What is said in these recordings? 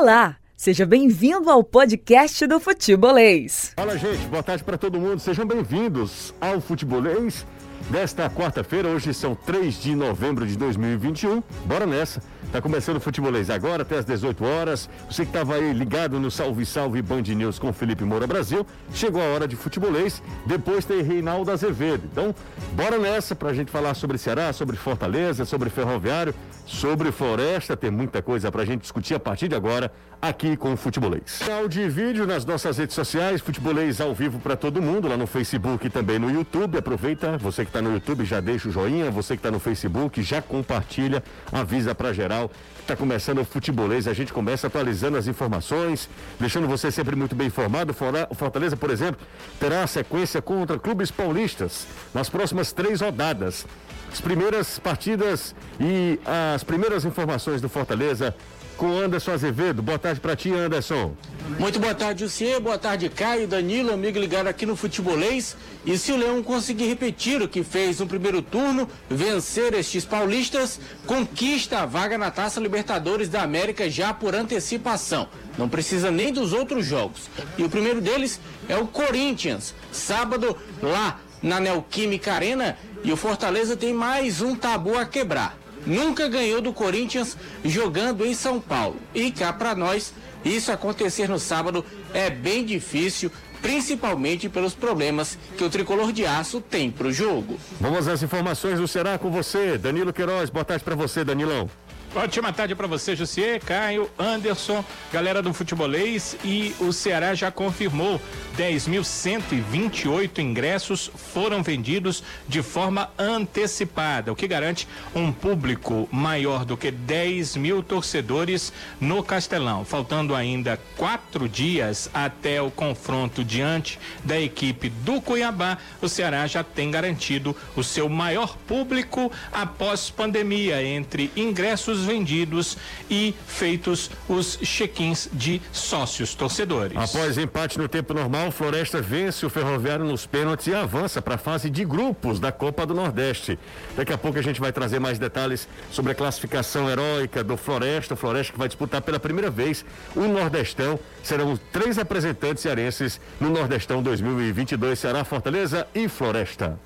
Olá, seja bem-vindo ao podcast do Futebolês. Fala, gente, boa tarde para todo mundo. Sejam bem-vindos ao Futebolês desta quarta-feira. Hoje são 3 de novembro de 2021. Bora nessa. Tá começando o Futebolês agora, até às 18 horas. Você que estava aí ligado no Salve Salve Band News com Felipe Moura Brasil, chegou a hora de Futebolês. Depois tem Reinaldo Azevedo. Então, bora nessa para a gente falar sobre Ceará, sobre Fortaleza, sobre Ferroviário, sobre Floresta. Tem muita coisa para a gente discutir a partir de agora aqui com o Futebolês. Canal de vídeo nas nossas redes sociais, Futebolês ao vivo para todo mundo, lá no Facebook e também no YouTube. Aproveita, você que está no YouTube, já deixa o joinha. Você que está no Facebook, já compartilha, avisa para geral Está começando o futebolês, a gente começa atualizando as informações, deixando você sempre muito bem informado. Fortaleza, por exemplo, terá a sequência contra clubes paulistas nas próximas três rodadas. As primeiras partidas e as primeiras informações do Fortaleza com Anderson Azevedo. Boa tarde para ti, Anderson. Muito boa tarde, Luciê. Boa tarde, Caio, Danilo, amigo ligado aqui no Futebolês. E se o Leão conseguir repetir o que fez no primeiro turno, vencer estes paulistas, conquista a vaga na Taça Libertadores da América já por antecipação. Não precisa nem dos outros jogos. E o primeiro deles é o Corinthians. Sábado, lá na Neoquímica Arena. E o Fortaleza tem mais um tabu a quebrar nunca ganhou do Corinthians jogando em São Paulo. E cá para nós, isso acontecer no sábado é bem difícil, principalmente pelos problemas que o tricolor de aço tem para o jogo. Vamos às informações do Será com você, Danilo Queiroz. Boa tarde para você, Danilão. Ótima tarde para você, Jussier, Caio, Anderson, galera do futebolês e o Ceará já confirmou 10.128 ingressos foram vendidos de forma antecipada, o que garante um público maior do que 10 mil torcedores no Castelão. Faltando ainda quatro dias até o confronto diante da equipe do Cuiabá, o Ceará já tem garantido o seu maior público após pandemia entre ingressos vendidos e feitos os check-ins de sócios torcedores. Após empate no tempo normal, Floresta vence o Ferroviário nos pênaltis e avança para a fase de grupos da Copa do Nordeste. Daqui a pouco a gente vai trazer mais detalhes sobre a classificação heróica do Floresta. O Floresta que vai disputar pela primeira vez o Nordestão. Serão três representantes cearenses no Nordestão 2022, Ceará, Fortaleza e Floresta.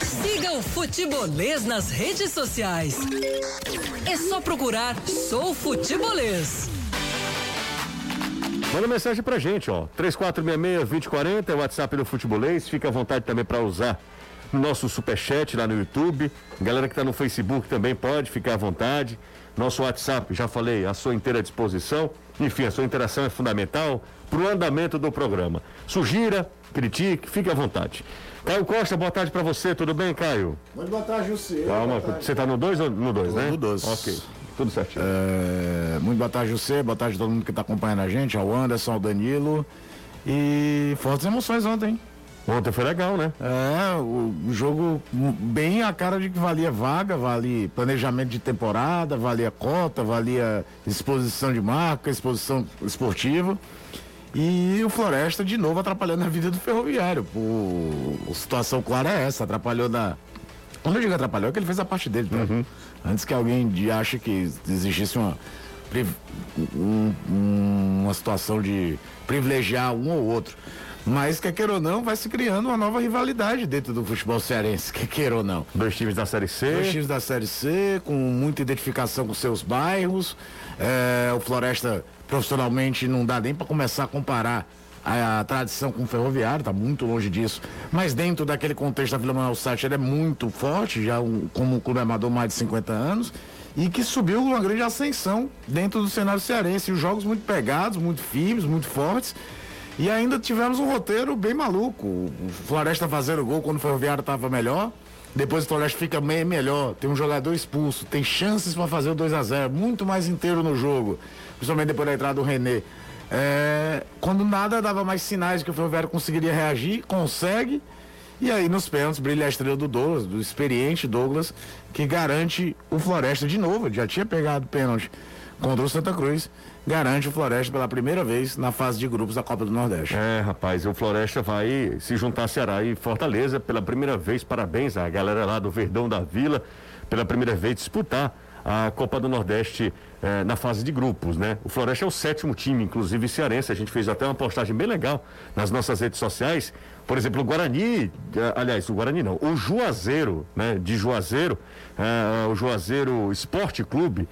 Siga o Futebolês nas redes sociais. É só procurar Sou Futebolês. Manda mensagem pra gente, ó. 3466-2040 é o WhatsApp do Futebolês. Fica à vontade também para usar no nosso superchat lá no YouTube. Galera que tá no Facebook também pode ficar à vontade. Nosso WhatsApp, já falei, à sua inteira disposição. Enfim, a sua interação é fundamental para o andamento do programa. Sugira, critique, fique à vontade. Caio Costa, boa tarde para você, tudo bem, Caio? Muito boa tarde, José. Calma, você está no 2 ou no 2, né? No 2. Ok, tudo certinho. É, muito boa tarde, José. Boa tarde a todo mundo que está acompanhando a gente, ao Anderson, ao Danilo. E fortes emoções ontem. Ontem foi legal, né? É, o jogo bem a cara de que valia vaga, valia planejamento de temporada, valia cota, valia exposição de marca, exposição esportiva. E o Floresta, de novo, atrapalhando a vida do ferroviário. O, a situação clara é essa, atrapalhou na. Quando eu digo atrapalhou, é que ele fez a parte dele, né? Uhum. Antes que alguém ache que existisse uma, um, uma situação de privilegiar um ou outro. Mas, quer queira ou não, vai se criando uma nova rivalidade dentro do futebol cearense, quer queira ou não. Dois times da Série C. Dois times da Série C, com muita identificação com seus bairros. É, o Floresta profissionalmente não dá nem para começar a comparar a, a, tradição com o ferroviário, está muito longe disso. Mas dentro daquele contexto da Vila Manuel Sá, ele é muito forte, já um, como um clube amador mais de 50 anos, e que subiu uma grande ascensão dentro do cenário cearense. Os jogos muito pegados, muito firmes, muito fortes. E ainda tivemos um roteiro bem maluco. O Floresta fazendo gol quando o Ferroviário estava melhor. Depois o Floresta fica meio melhor. Tem um jogador expulso. Tem chances para fazer o 2 a 0 Muito mais inteiro no jogo principalmente depois da entrada do René. É, quando nada dava mais sinais que o Ferroviário conseguiria reagir, consegue. E aí nos pênaltis brilha a estrela do Douglas, do experiente Douglas, que garante o Floresta de novo. Já tinha pegado pênalti contra o Santa Cruz. Garante o Floresta pela primeira vez na fase de grupos da Copa do Nordeste. É, rapaz, o Floresta vai se juntar a Ceará e Fortaleza pela primeira vez. Parabéns à galera lá do Verdão da Vila, pela primeira vez disputar a Copa do Nordeste eh, na fase de grupos, né? O Floresta é o sétimo time, inclusive cearense. A gente fez até uma postagem bem legal nas nossas redes sociais. Por exemplo, o Guarani, eh, aliás, o Guarani não, o Juazeiro, né? De Juazeiro, eh, o Juazeiro Esporte Clube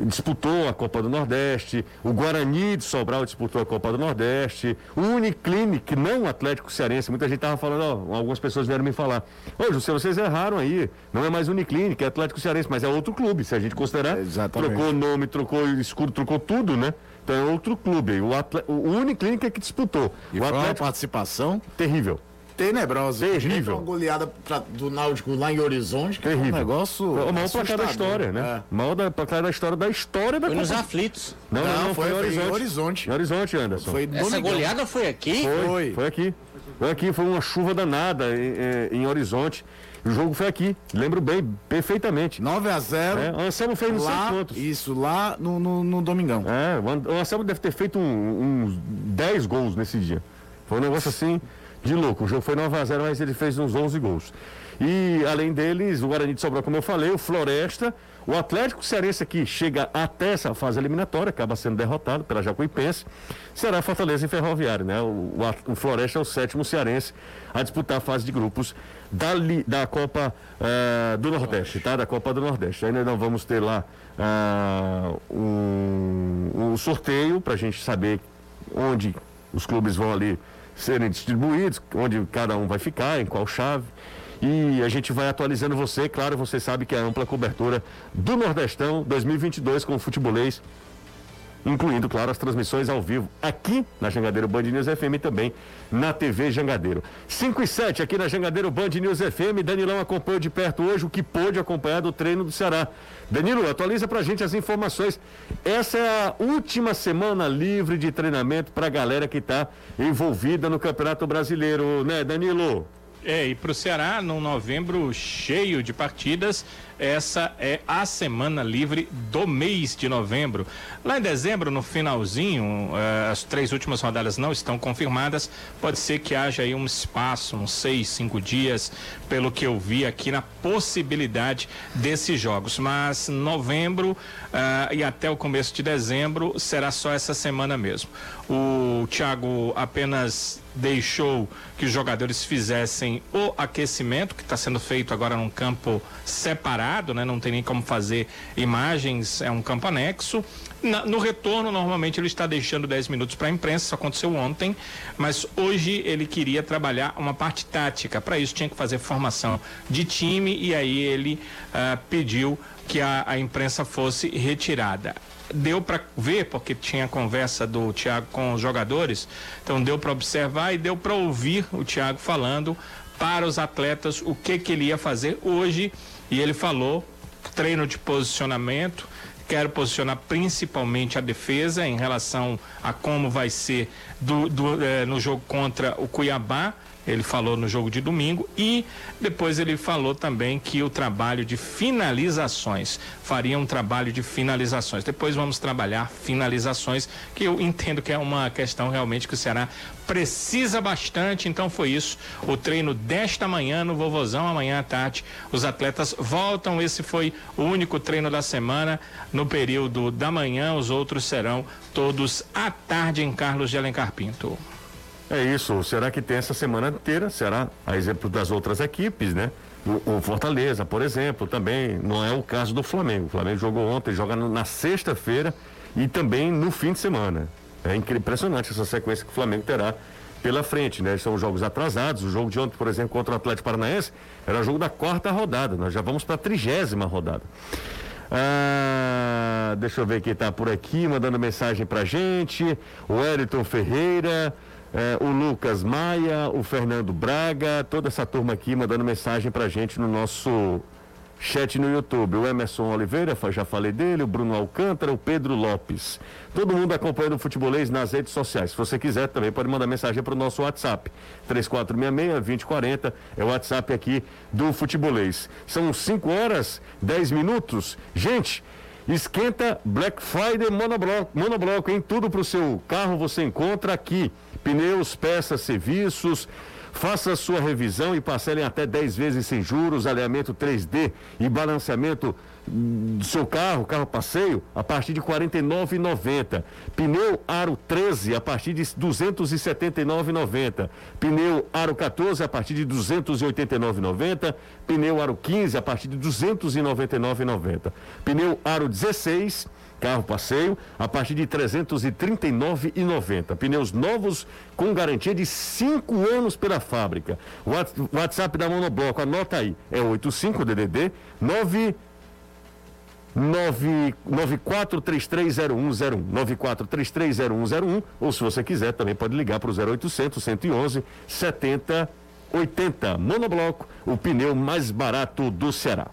disputou a Copa do Nordeste, o Guarani de Sobral disputou a Copa do Nordeste, o Uniclinic, não o Atlético Cearense, muita gente estava falando, ó, algumas pessoas vieram me falar, ô José, vocês erraram aí, não é mais Uniclinic, é Atlético Cearense, mas é outro clube, se a gente considerar, Exatamente. trocou nome, trocou escudo, trocou tudo, né? Então é outro clube, o, o Uniclinic é que disputou, E o Atlético, participação terrível. Tenebrosa. Terrível. Uma goleada pra- do Náutico lá em Horizonte, que Terrível. um negócio. O maior placar da história, né? É. O maior da, placar da história da história da Foi nos aflitos. Não, não, Não, não, foi- foi, em foi em Horizonte. Horizonte. Em Horizonte, Anderson. Foi Essa domingão. goleada foi aqui? Foi, Foi. foi aqui. Foi aqui, foi uma chuva danada em, em Horizonte. O jogo foi aqui, lembro bem, perfeitamente. 9 a 0 É, o Anselmo fez não sei quantos. isso, lá no, no, no Domingão. É, o An- o Anselmo deve ter feito um- uns 10 gols nesse dia. Foi um negócio assim de louco. O jogo foi 9x0, mas ele fez uns 11 gols. E além deles, o Guarani de Sobral, como eu falei, o Floresta, o Atlético Cearense aqui chega até essa fase eliminatória, acaba sendo derrotado pela Jacuipense. Será Fortaleza e Ferroviário, né? O, o o Floresta é o sétimo cearense a disputar a fase de grupos da, da Copa eh, do Nordeste, tá? Da Copa do Nordeste. Ainda não vamos ter lá ah, um, um sorteio para a gente saber onde os clubes vão ali serem distribuídos, onde cada um vai ficar, em qual chave. E a gente vai atualizando você, claro, você sabe que é a ampla cobertura do Nordestão 2022 com o futebolês incluindo, claro, as transmissões ao vivo aqui na Jangadeiro Band News FM e também na TV Jangadeiro. 5 e 7 aqui na Jangadeiro Band News FM. Danilão acompanhou de perto hoje o que pôde acompanhar do treino do Ceará. Danilo, atualiza pra gente as informações. Essa é a última semana livre de treinamento pra galera que tá envolvida no Campeonato Brasileiro, né, Danilo? É, e para o Ceará, num novembro cheio de partidas, essa é a semana livre do mês de novembro. Lá em dezembro, no finalzinho, eh, as três últimas rodadas não estão confirmadas. Pode ser que haja aí um espaço, uns seis, cinco dias, pelo que eu vi aqui na possibilidade desses jogos. Mas novembro ah, e até o começo de dezembro será só essa semana mesmo. O Thiago apenas deixou que os jogadores fizessem o aquecimento, que está sendo feito agora num campo separado, né? Não tem nem como fazer imagens, é um campo anexo. Na- no retorno, normalmente ele está deixando 10 minutos para a imprensa, isso aconteceu ontem, mas hoje ele queria trabalhar uma parte tática. Para isso tinha que fazer formação de time e aí ele ah, pediu que a, a imprensa fosse retirada deu para ver porque tinha conversa do Thiago com os jogadores, então deu para observar e deu para ouvir o Thiago falando para os atletas o que que ele ia fazer hoje e ele falou treino de posicionamento quero posicionar principalmente a defesa em relação a como vai ser do, do, eh, no jogo contra o Cuiabá ele falou no jogo de domingo e depois ele falou também que o trabalho de finalizações faria um trabalho de finalizações. Depois vamos trabalhar finalizações, que eu entendo que é uma questão realmente que o Ceará precisa bastante. Então foi isso. O treino desta manhã no Vovozão, amanhã à tarde, os atletas voltam. Esse foi o único treino da semana no período da manhã. Os outros serão todos à tarde em Carlos de Alencar Pinto. É isso. Será que tem essa semana inteira? Será? A exemplo das outras equipes, né? O, o Fortaleza, por exemplo, também não é o caso do Flamengo. O Flamengo jogou ontem, joga na sexta-feira e também no fim de semana. É impressionante essa sequência que o Flamengo terá pela frente, né? São jogos atrasados. O jogo de ontem, por exemplo, contra o Atlético Paranaense, era jogo da quarta rodada. Nós já vamos para a trigésima rodada. Ah, deixa eu ver quem está por aqui, mandando mensagem pra gente. O Wellington Ferreira, eh, o Lucas Maia, o Fernando Braga, toda essa turma aqui mandando mensagem pra gente no nosso chat no YouTube. O Emerson Oliveira, já falei dele, o Bruno Alcântara, o Pedro Lopes. Todo mundo acompanhando o futebolês nas redes sociais. Se você quiser, também pode mandar mensagem para o nosso WhatsApp. 3466-2040 é o WhatsApp aqui do futebolês. São 5 horas, 10 minutos. Gente, esquenta Black Friday monobloco, monobloco em tudo para o seu carro você encontra aqui. Pneus, peças, serviços. Faça sua revisão e parcelem até 10 vezes sem juros, alinhamento 3D e balanceamento do seu carro, carro passeio, a partir de R$ 49,90. Pneu aro 13 a partir de R$ 279,90. Pneu aro 14 a partir de R$ 289,90. Pneu aro 15 a partir de R$ 299,90. Pneu aro 16 carro passeio a partir de R$ 339,90. Pneus novos com garantia de 5 anos pela fábrica. WhatsApp da Monobloco, anota aí, é 85 DDD 9 94330101, 94330101, ou se você quiser também pode ligar para o 0800 111 7080. Monobloco, o pneu mais barato do Ceará.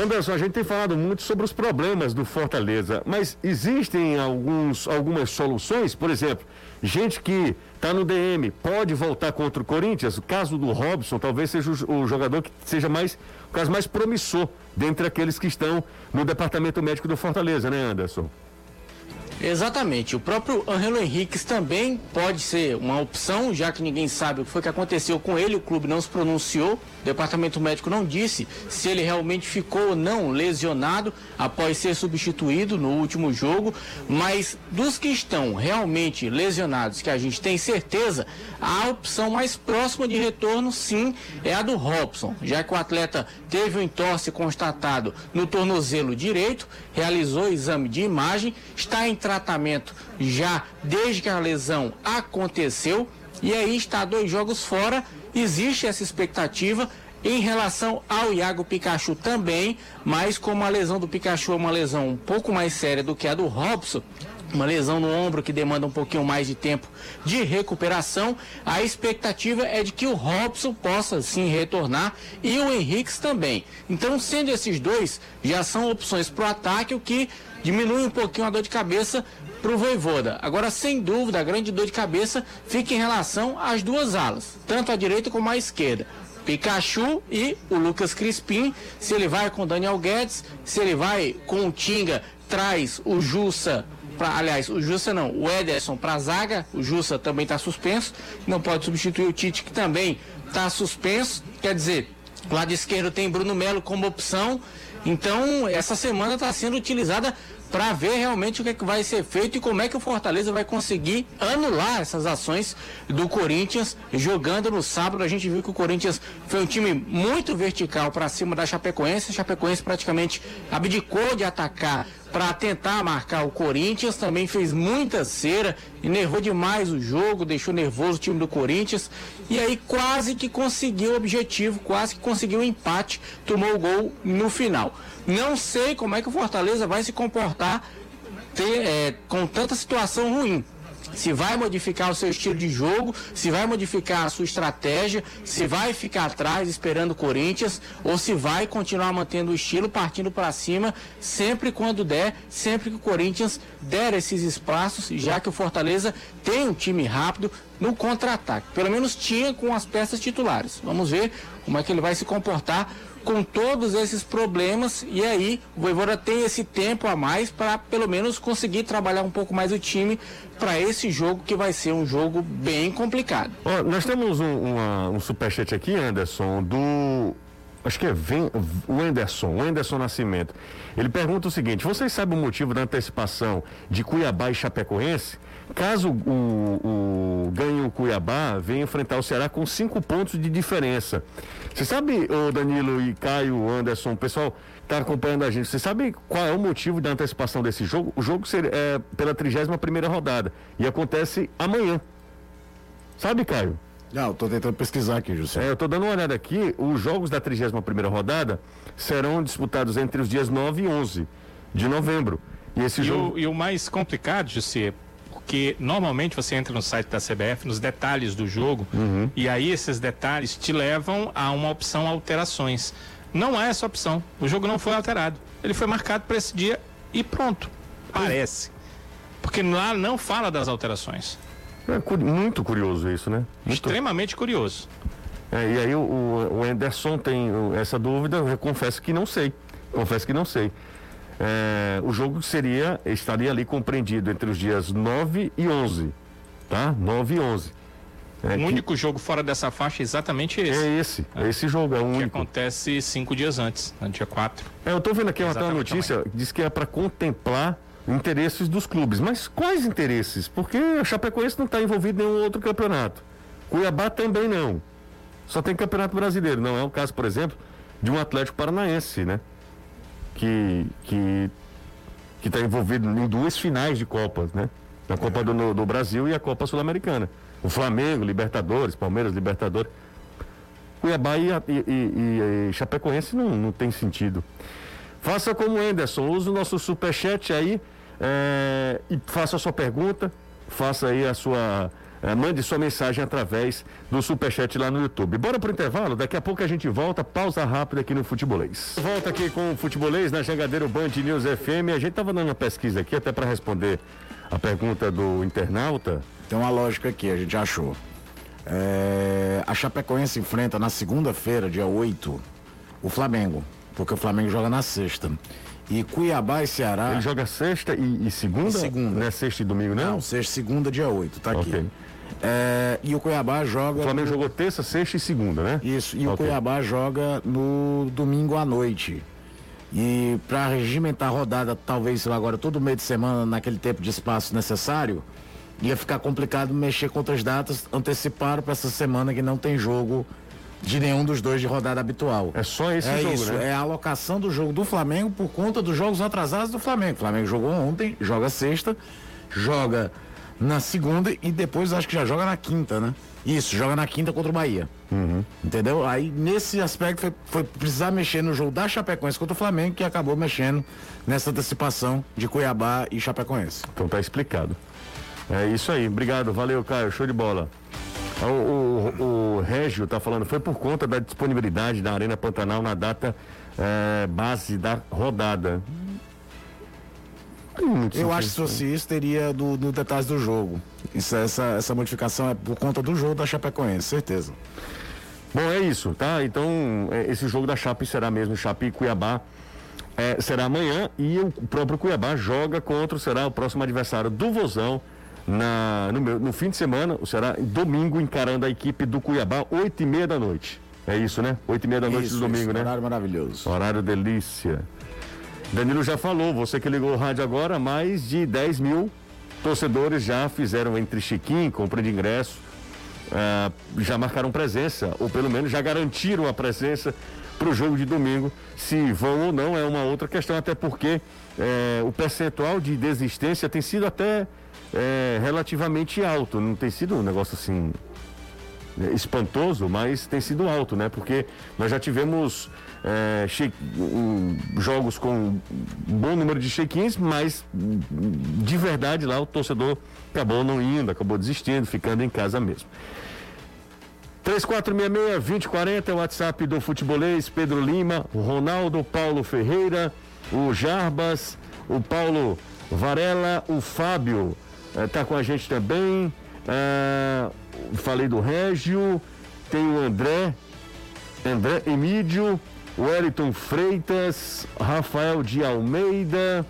Anderson, a gente tem falado muito sobre os problemas do Fortaleza, mas existem alguns, algumas soluções, por exemplo, gente que está no DM pode voltar contra o Corinthians. O caso do Robson talvez seja o, jogador que seja mais o caso mais promissor dentre aqueles que estão no departamento médico do Fortaleza, né, Anderson? Exatamente. O próprio Angelo Henriques também pode ser uma opção, já que ninguém sabe o que foi que aconteceu com ele, o clube não se pronunciou, departamento médico não disse se ele realmente ficou ou não lesionado após ser substituído no último jogo, mas dos que estão realmente lesionados, que a gente tem certeza, a opção mais próxima de retorno sim é a do Robson, já que o atleta teve um entorse constatado no tornozelo direito, realizou exame de imagem, está em tratamento já desde que a lesão aconteceu e aí está dois jogos fora. Existe essa expectativa em relação ao Iago Pikachu também, mas como a lesão do Pikachu é uma lesão um pouco mais séria do que a do Robson, uma lesão no ombro que demanda um pouquinho mais de tempo de recuperação. A expectativa é de que o Robson possa sim retornar e o Henrique também. Então, sendo esses dois, já são opções para o ataque, o que diminui um pouquinho a dor de cabeça para o Voivoda. Agora, sem dúvida, a grande dor de cabeça fica em relação às duas alas, tanto a direita como a esquerda. Pikachu e o Lucas Crispim, se ele vai com o Daniel Guedes, se ele vai com o Tinga, traz o Jussa Pra, aliás, o Jussa não, o Ederson para a zaga, o Jussa também está suspenso, não pode substituir o Tite, que também está suspenso. Quer dizer, lado esquerdo tem Bruno Melo como opção. Então, essa semana está sendo utilizada para ver realmente o que, é que vai ser feito e como é que o Fortaleza vai conseguir anular essas ações do Corinthians jogando no sábado. A gente viu que o Corinthians foi um time muito vertical para cima da Chapecoense. A Chapecoense praticamente abdicou de atacar para tentar marcar o Corinthians, também fez muita cera, enervou demais o jogo, deixou nervoso o time do Corinthians e aí quase que conseguiu o objetivo, quase que conseguiu o empate, tomou o gol no final. Não sei como é que o Fortaleza vai se comportar ter, é, com tanta situação ruim se vai modificar o seu estilo de jogo, se vai modificar a sua estratégia, se vai ficar atrás esperando o Corinthians ou se vai continuar mantendo o estilo partindo para cima sempre quando der, sempre que o Corinthians der esses espaços, já que o Fortaleza tem um time rápido no contra-ataque. Pelo menos tinha com as peças titulares. Vamos ver como é que ele vai se comportar com todos esses problemas e aí o Voivoda tem esse tempo a mais para pelo menos conseguir trabalhar um pouco mais o time para esse jogo que vai ser um jogo bem complicado. Oh, nós temos um, uma, um superchat aqui, Anderson, do acho que é Vem, o Anderson, o Anderson Nascimento. Ele pergunta o seguinte: vocês sabem o motivo da antecipação de Cuiabá e Chapecoense? Caso o, o ganhe o Cuiabá, venha enfrentar o Ceará com cinco pontos de diferença. Você sabe, o Danilo e Caio, Anderson, o pessoal está acompanhando a gente, você sabe qual é o motivo da antecipação desse jogo? O jogo seria, é pela 31 primeira rodada e acontece amanhã. Sabe, Caio? Não, estou tentando pesquisar aqui, José. É, eu estou dando uma olhada aqui. Os jogos da 31 primeira rodada serão disputados entre os dias 9 e 11 de novembro. E esse e jogo... O, e o mais complicado, José, porque normalmente você entra no site da CBF nos detalhes do jogo uhum. e aí esses detalhes te levam a uma opção alterações. Não há essa opção. O jogo não foi alterado. Ele foi marcado para esse dia e pronto. Parece. Porque lá não fala das alterações. É muito curioso isso, né? Muito... Extremamente curioso. É, e aí o, o Anderson tem essa dúvida, eu confesso que não sei. Confesso que não sei. É, o jogo seria, estaria ali compreendido entre os dias 9 e 11, tá? 9 e 11. É, o que... único jogo fora dessa faixa é exatamente esse. É esse, é esse jogo, é o que único. Que acontece cinco dias antes, no dia 4. É, eu tô vendo aqui uma notícia, diz que é para contemplar interesses dos clubes. Mas quais interesses? Porque a Chapecoense não está envolvido em nenhum outro campeonato. Cuiabá também não. Só tem campeonato brasileiro. Não é o caso, por exemplo, de um Atlético Paranaense, né? Que que que está envolvido em duas finais de Copas, né? Na Copa do, do Brasil e a Copa Sul-Americana. O Flamengo, Libertadores, Palmeiras, Libertadores. Cuiabá e, e, e, e Chapecoense não, não tem sentido. Faça como Anderson, use o nosso superchat aí é, e faça a sua pergunta, faça aí a sua. É, mande sua mensagem através do Superchat lá no YouTube. Bora pro intervalo, daqui a pouco a gente volta, pausa rápida aqui no Futebolês. Volta aqui com o Futebolês na Jangadeiro Band News FM. A gente tava dando uma pesquisa aqui até para responder a pergunta do internauta. Tem uma lógica aqui, a gente achou. É, a Chapecoense enfrenta na segunda-feira, dia 8, o Flamengo, porque o Flamengo joga na sexta. E Cuiabá e Ceará. Ele joga sexta e, e segunda? segunda. Não é sexta e domingo, não? Não, sexta e segunda, dia 8, tá aqui. Okay. É, e o Cuiabá joga. O Flamengo no... jogou terça, sexta e segunda, né? Isso, e okay. o Cuiabá joga no domingo à noite. E para regimentar a rodada, talvez agora todo meio de semana, naquele tempo de espaço necessário, ia ficar complicado mexer com outras datas. Anteciparam para essa semana que não tem jogo de nenhum dos dois de rodada habitual. É só esse é jogo, isso, né? É a alocação do jogo do Flamengo por conta dos jogos atrasados do Flamengo. O Flamengo jogou ontem, joga sexta, joga na segunda e depois acho que já joga na quinta, né? Isso, joga na quinta contra o Bahia. Uhum. Entendeu? Aí nesse aspecto foi, foi, precisar mexer no jogo da Chapecoense contra o Flamengo que acabou mexendo nessa antecipação de Cuiabá e Chapecoense. Então tá explicado. É isso aí. Obrigado, valeu, Caio. Show de bola. O, o, o Régio está falando, foi por conta da disponibilidade da Arena Pantanal na data é, base da rodada. Eu acho que se fosse isso, teria do, do detalhes do jogo. Isso, essa, essa modificação é por conta do jogo da Chapecoense, certeza. Bom, é isso, tá? Então, é, esse jogo da Chape será mesmo Chape e Cuiabá. É, será amanhã e o próprio Cuiabá joga contra, será o próximo adversário do Vozão na, no, meu, no fim de semana, será domingo, encarando a equipe do Cuiabá, oito e meia da noite. É isso, né? Oito e meia da noite isso, do domingo, isso, né? Horário maravilhoso. Horário delícia. Danilo já falou, você que ligou o rádio agora, mais de 10 mil torcedores já fizeram entre Chiquinho, compra de ingresso, uh, já marcaram presença, ou pelo menos já garantiram a presença para o jogo de domingo. Se vão ou não é uma outra questão, até porque eh, o percentual de desistência tem sido até é, relativamente alto. Não tem sido um negócio assim é, espantoso, mas tem sido alto, né? Porque nós já tivemos é, um, jogos com um bom número de check-ins, mas de verdade lá o torcedor acabou não indo, acabou desistindo, ficando em casa mesmo. 3466-2040 é o WhatsApp do futebolês Pedro Lima, o Ronaldo, Paulo Ferreira, o Jarbas, o Paulo Varela, o Fábio, está eh, com a gente também. Uh, falei do Régio, tem o André, André Emídio, Wellington Freitas, Rafael de Almeida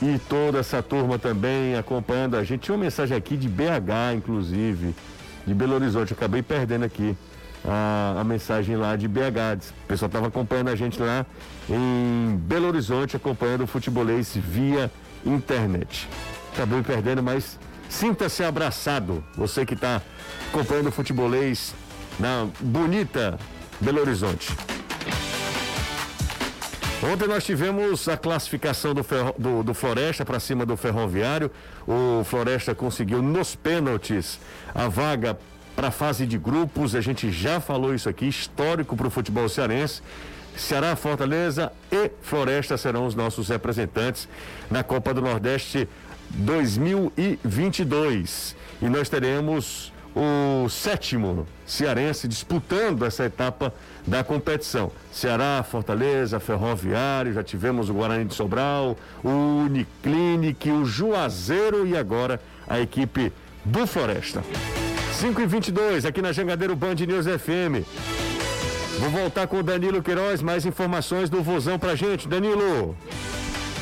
e toda essa turma também acompanhando a gente. Tinha uma mensagem aqui de BH, inclusive, de Belo Horizonte. Acabei perdendo aqui a, a mensagem lá de BH. O pessoal estava acompanhando a gente lá em Belo Horizonte, acompanhando o futebolês via internet acabou perdendo, mas sinta-se abraçado. Você que está acompanhando o futebolês na bonita Belo Horizonte. Ontem nós tivemos a classificação do, ferro, do, do Floresta para cima do Ferroviário. O Floresta conseguiu nos pênaltis a vaga para a fase de grupos. A gente já falou isso aqui, histórico para o futebol cearense. Ceará, Fortaleza e Floresta serão os nossos representantes na Copa do Nordeste 2022. E nós teremos o sétimo cearense disputando essa etapa da competição. Ceará, Fortaleza, Ferroviário, já tivemos o Guarani de Sobral, o Uniclinic, o Juazeiro e agora a equipe do Floresta. 5 e 22 aqui na Jangadeiro Band News FM. Vou voltar com o Danilo Queiroz, mais informações do Vozão pra gente. Danilo.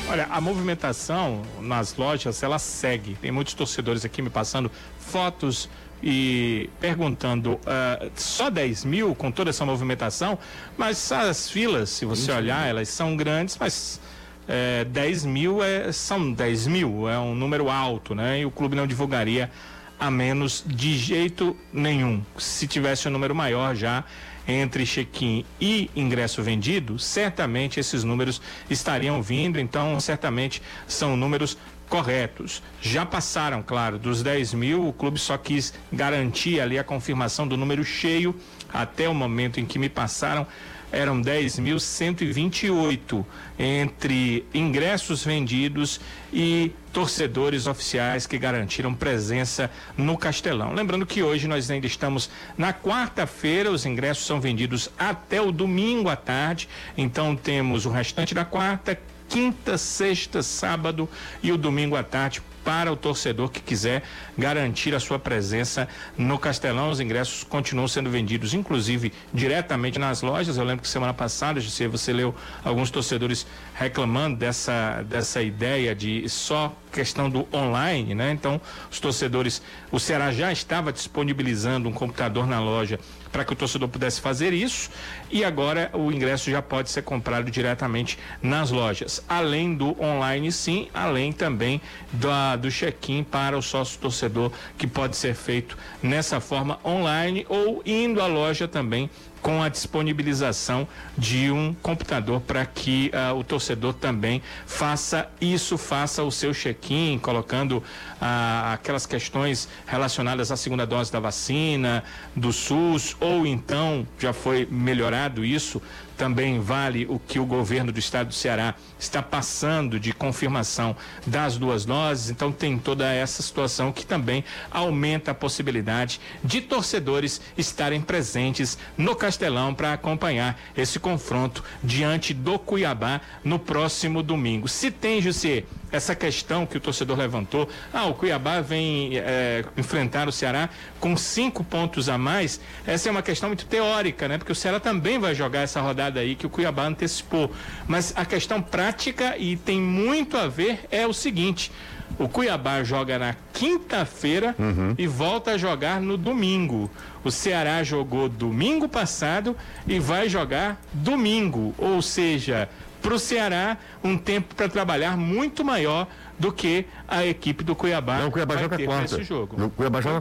Olha, a movimentação nas lojas, ela segue. Tem muitos torcedores aqui me passando fotos e perguntando uh, só 10 mil com toda essa movimentação, mas as filas, se você olhar, elas são grandes, mas é, 10 mil é, são 10 mil, é um número alto, né? E o clube não divulgaria a menos de jeito nenhum. Se tivesse um número maior já entre check-in e ingresso vendido, certamente esses números estariam vindo, então certamente são números corretos. Já passaram, claro, dos 10 mil, o clube só quis garantir ali a confirmação do número cheio até o momento em que me passaram eram 10.128 entre ingressos vendidos e torcedores oficiais que garantiram presença no Castelão. Lembrando que hoje nós ainda estamos na quarta-feira, os ingressos são vendidos até o domingo à tarde, então temos o restante da quarta, quinta, sexta, sábado e o domingo à tarde para o torcedor que quiser garantir a sua presença no Castelão. Os ingressos continuam sendo vendidos, inclusive diretamente nas lojas. Eu lembro que semana passada, você leu alguns torcedores reclamando dessa, dessa ideia de só questão do online, né? Então, os torcedores, o Ceará já estava disponibilizando um computador na loja para que o torcedor pudesse fazer isso e agora o ingresso já pode ser comprado diretamente nas lojas. Além do online, sim, além também da, do check-in para o sócio torcedor que pode ser feito nessa forma online ou indo à loja também com a disponibilização de um computador para que uh, o torcedor também faça isso, faça o seu check-in, colocando uh, aquelas questões relacionadas à segunda dose da vacina, do SUS, ou então já foi melhorado isso, também vale o que o governo do estado do Ceará está passando de confirmação das duas doses. Então tem toda essa situação que também aumenta a possibilidade de torcedores estarem presentes no Castelão para acompanhar esse confronto diante do Cuiabá no próximo domingo. Se tem, José, essa questão que o torcedor levantou, ah, o Cuiabá vem é, enfrentar o Ceará com cinco pontos a mais, essa é uma questão muito teórica, né? Porque o Ceará também vai jogar essa rodada aí que o Cuiabá antecipou. Mas a questão prática, e tem muito a ver, é o seguinte. O Cuiabá joga na quinta-feira uhum. e volta a jogar no domingo. O Ceará jogou domingo passado e vai jogar domingo. Ou seja, para o Ceará um tempo para trabalhar muito maior do que a equipe do Cuiabá. Não, o Cuiabá joga quarta. Jogo. O Cuiabá joga,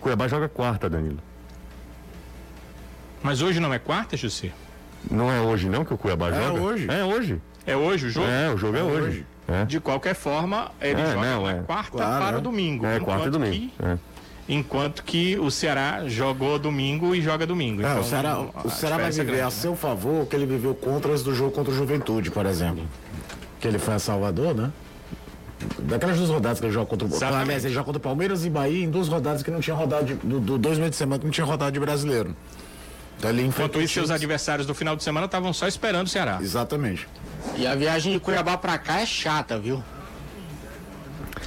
Cuiabá joga quarta, Danilo. Mas hoje não é quarta, José? Não é hoje não que o Cuiabá é joga? É hoje. É hoje. É hoje o jogo? É, o jogo é, é hoje. hoje. É. De qualquer forma, ele é, joga não, é. quarta claro, para o domingo. É, quarta e domingo. É enquanto que o Ceará jogou domingo e joga domingo. É, então, o Ceará, o Ceará vai viver grande, a né? seu favor o que ele viveu contra do jogo contra o Juventude, por exemplo. Que ele foi a Salvador, né? Daquelas duas rodadas que ele joga contra o Aliás, ele joga contra o Palmeiras e Bahia em duas rodadas que não tinha rodado de, do, do dois meses de semana que não tinha rodado de brasileiro. Então, ele Enquanto isso, seus adversários do final de semana estavam só esperando o Ceará. Exatamente. E a viagem de Cuiabá para cá é chata, viu?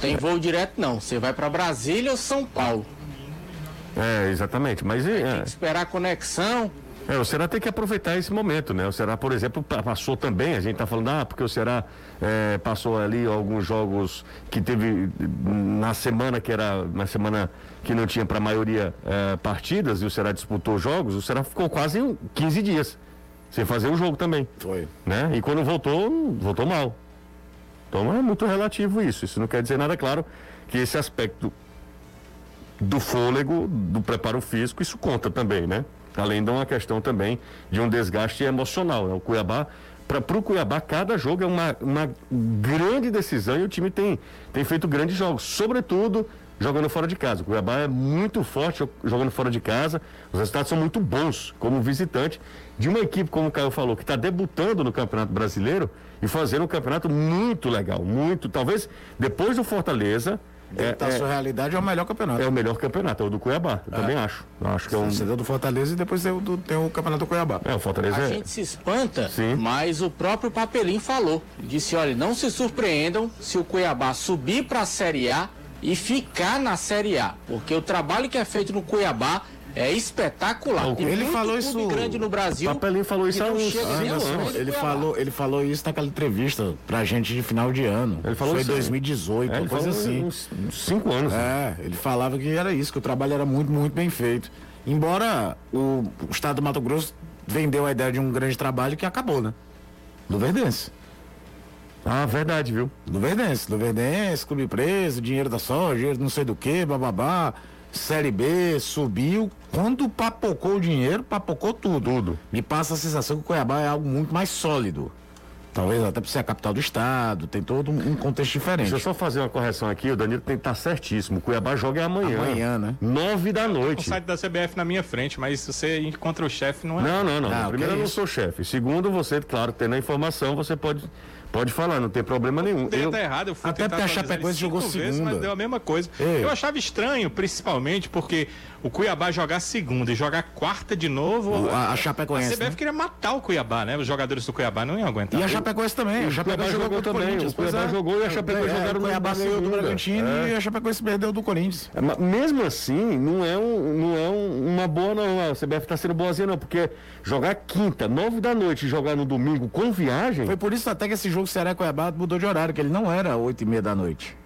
Tem voo direto não. Você vai para Brasília ou São Paulo. É, exatamente. Mas é, tem que esperar a conexão. É, o Ceará tem que aproveitar esse momento, né? O Ceará, por exemplo, passou também, a gente está falando, ah, porque o Ceará é, passou ali alguns jogos que teve na semana que era, na semana que não tinha para a maioria é, partidas, e o Ceará disputou jogos, o Ceará ficou quase 15 dias sem fazer um jogo também. Foi. Né? E quando voltou, voltou mal. Então é muito relativo isso. Isso não quer dizer nada, claro, que esse aspecto do fôlego, do preparo físico, isso conta também, né? Além de uma questão também de um desgaste emocional. Né? O Cuiabá, para o Cuiabá, cada jogo é uma, uma grande decisão e o time tem, tem feito grandes jogos, sobretudo jogando fora de casa. O Cuiabá é muito forte jogando fora de casa, os resultados são muito bons como visitante de uma equipe, como o Caio falou, que está debutando no Campeonato Brasileiro e fazendo um campeonato muito legal, muito, talvez depois do Fortaleza. É, tá é, sua realidade é o melhor campeonato. É o melhor campeonato, é o do Cuiabá. Eu é. também acho. Eu acho que é um. Você deu do Fortaleza e depois tem o, do, tem o campeonato do Cuiabá. É, o Fortaleza A é... gente se espanta, Sim. mas o próprio Papelim falou. Disse: olha, não se surpreendam se o Cuiabá subir para a Série A e ficar na Série A. Porque o trabalho que é feito no Cuiabá é espetacular. Ele Tem falou isso- grande no Brasil. O Papelinho falou isso há uns anos. Ele Cuiabá. falou, ele falou isso naquela entrevista pra gente de final de ano. Ele falou Foi isso aí. 2018, É, uma ele coisa falou assim. uns, uns cinco anos. É, ele falava que era isso, que o trabalho era muito, muito bem feito. Embora o, o estado do Mato Grosso vendeu a ideia de um grande trabalho que acabou, né? Do Verdense. Ah, verdade, viu? Do Verdense, do Verdense, clube preso, dinheiro da soja, dinheiro não sei do que, bababá. Série B, subiu. Quando papocou o dinheiro, papocou tudo. Tudo. Me passa a sensação que o Cuiabá é algo muito mais sólido. Talvez até por ser a capital do estado, tem todo um um contexto diferente. Deixa eu só fazer uma correção aqui, o Danilo tem que estar certíssimo. O Cuiabá joga é amanhã. Amanhã, né? Nove da O noite. site da CBF na minha frente, mas se você encontra o chefe, não é. Não, não, não. Ah, Primeiro, que eu não sou chefe. Segundo, você, claro, tendo a informação, você pode, pode falar, não tem problema nenhum. Eu, estar errado, eu fui Até porque a Chapecoense jogou cinco vezes, segunda. mas deu a mesma coisa. Ei. Eu achava estranho, principalmente porque o Cuiabá jogar segunda e jogar quarta de novo. O- a- a a Chapecoense, CBF né? queria matar o Cuiabá, né? Os jogadores do Cuiabá não iam aguentar. E a Chapecoense também. A o Chapecoense Cuiabá jogou jogou o também. O Cuiabá é. jogou e a Chapecoense É, jogaram O Cuiabá ganhou do segunda. Bragantino É. e a Chapecoense perdeu do Corinthians. É, mas Mesmo assim, não é, um, não é um- uma boa, não. A CBF está sendo boazinha, não. Porque jogar quinta, nove da noite e jogar no domingo com viagem. Foi por isso até que esse jogo Ceará Cuiabá mudou de horário, que ele não era oito e meia da noite.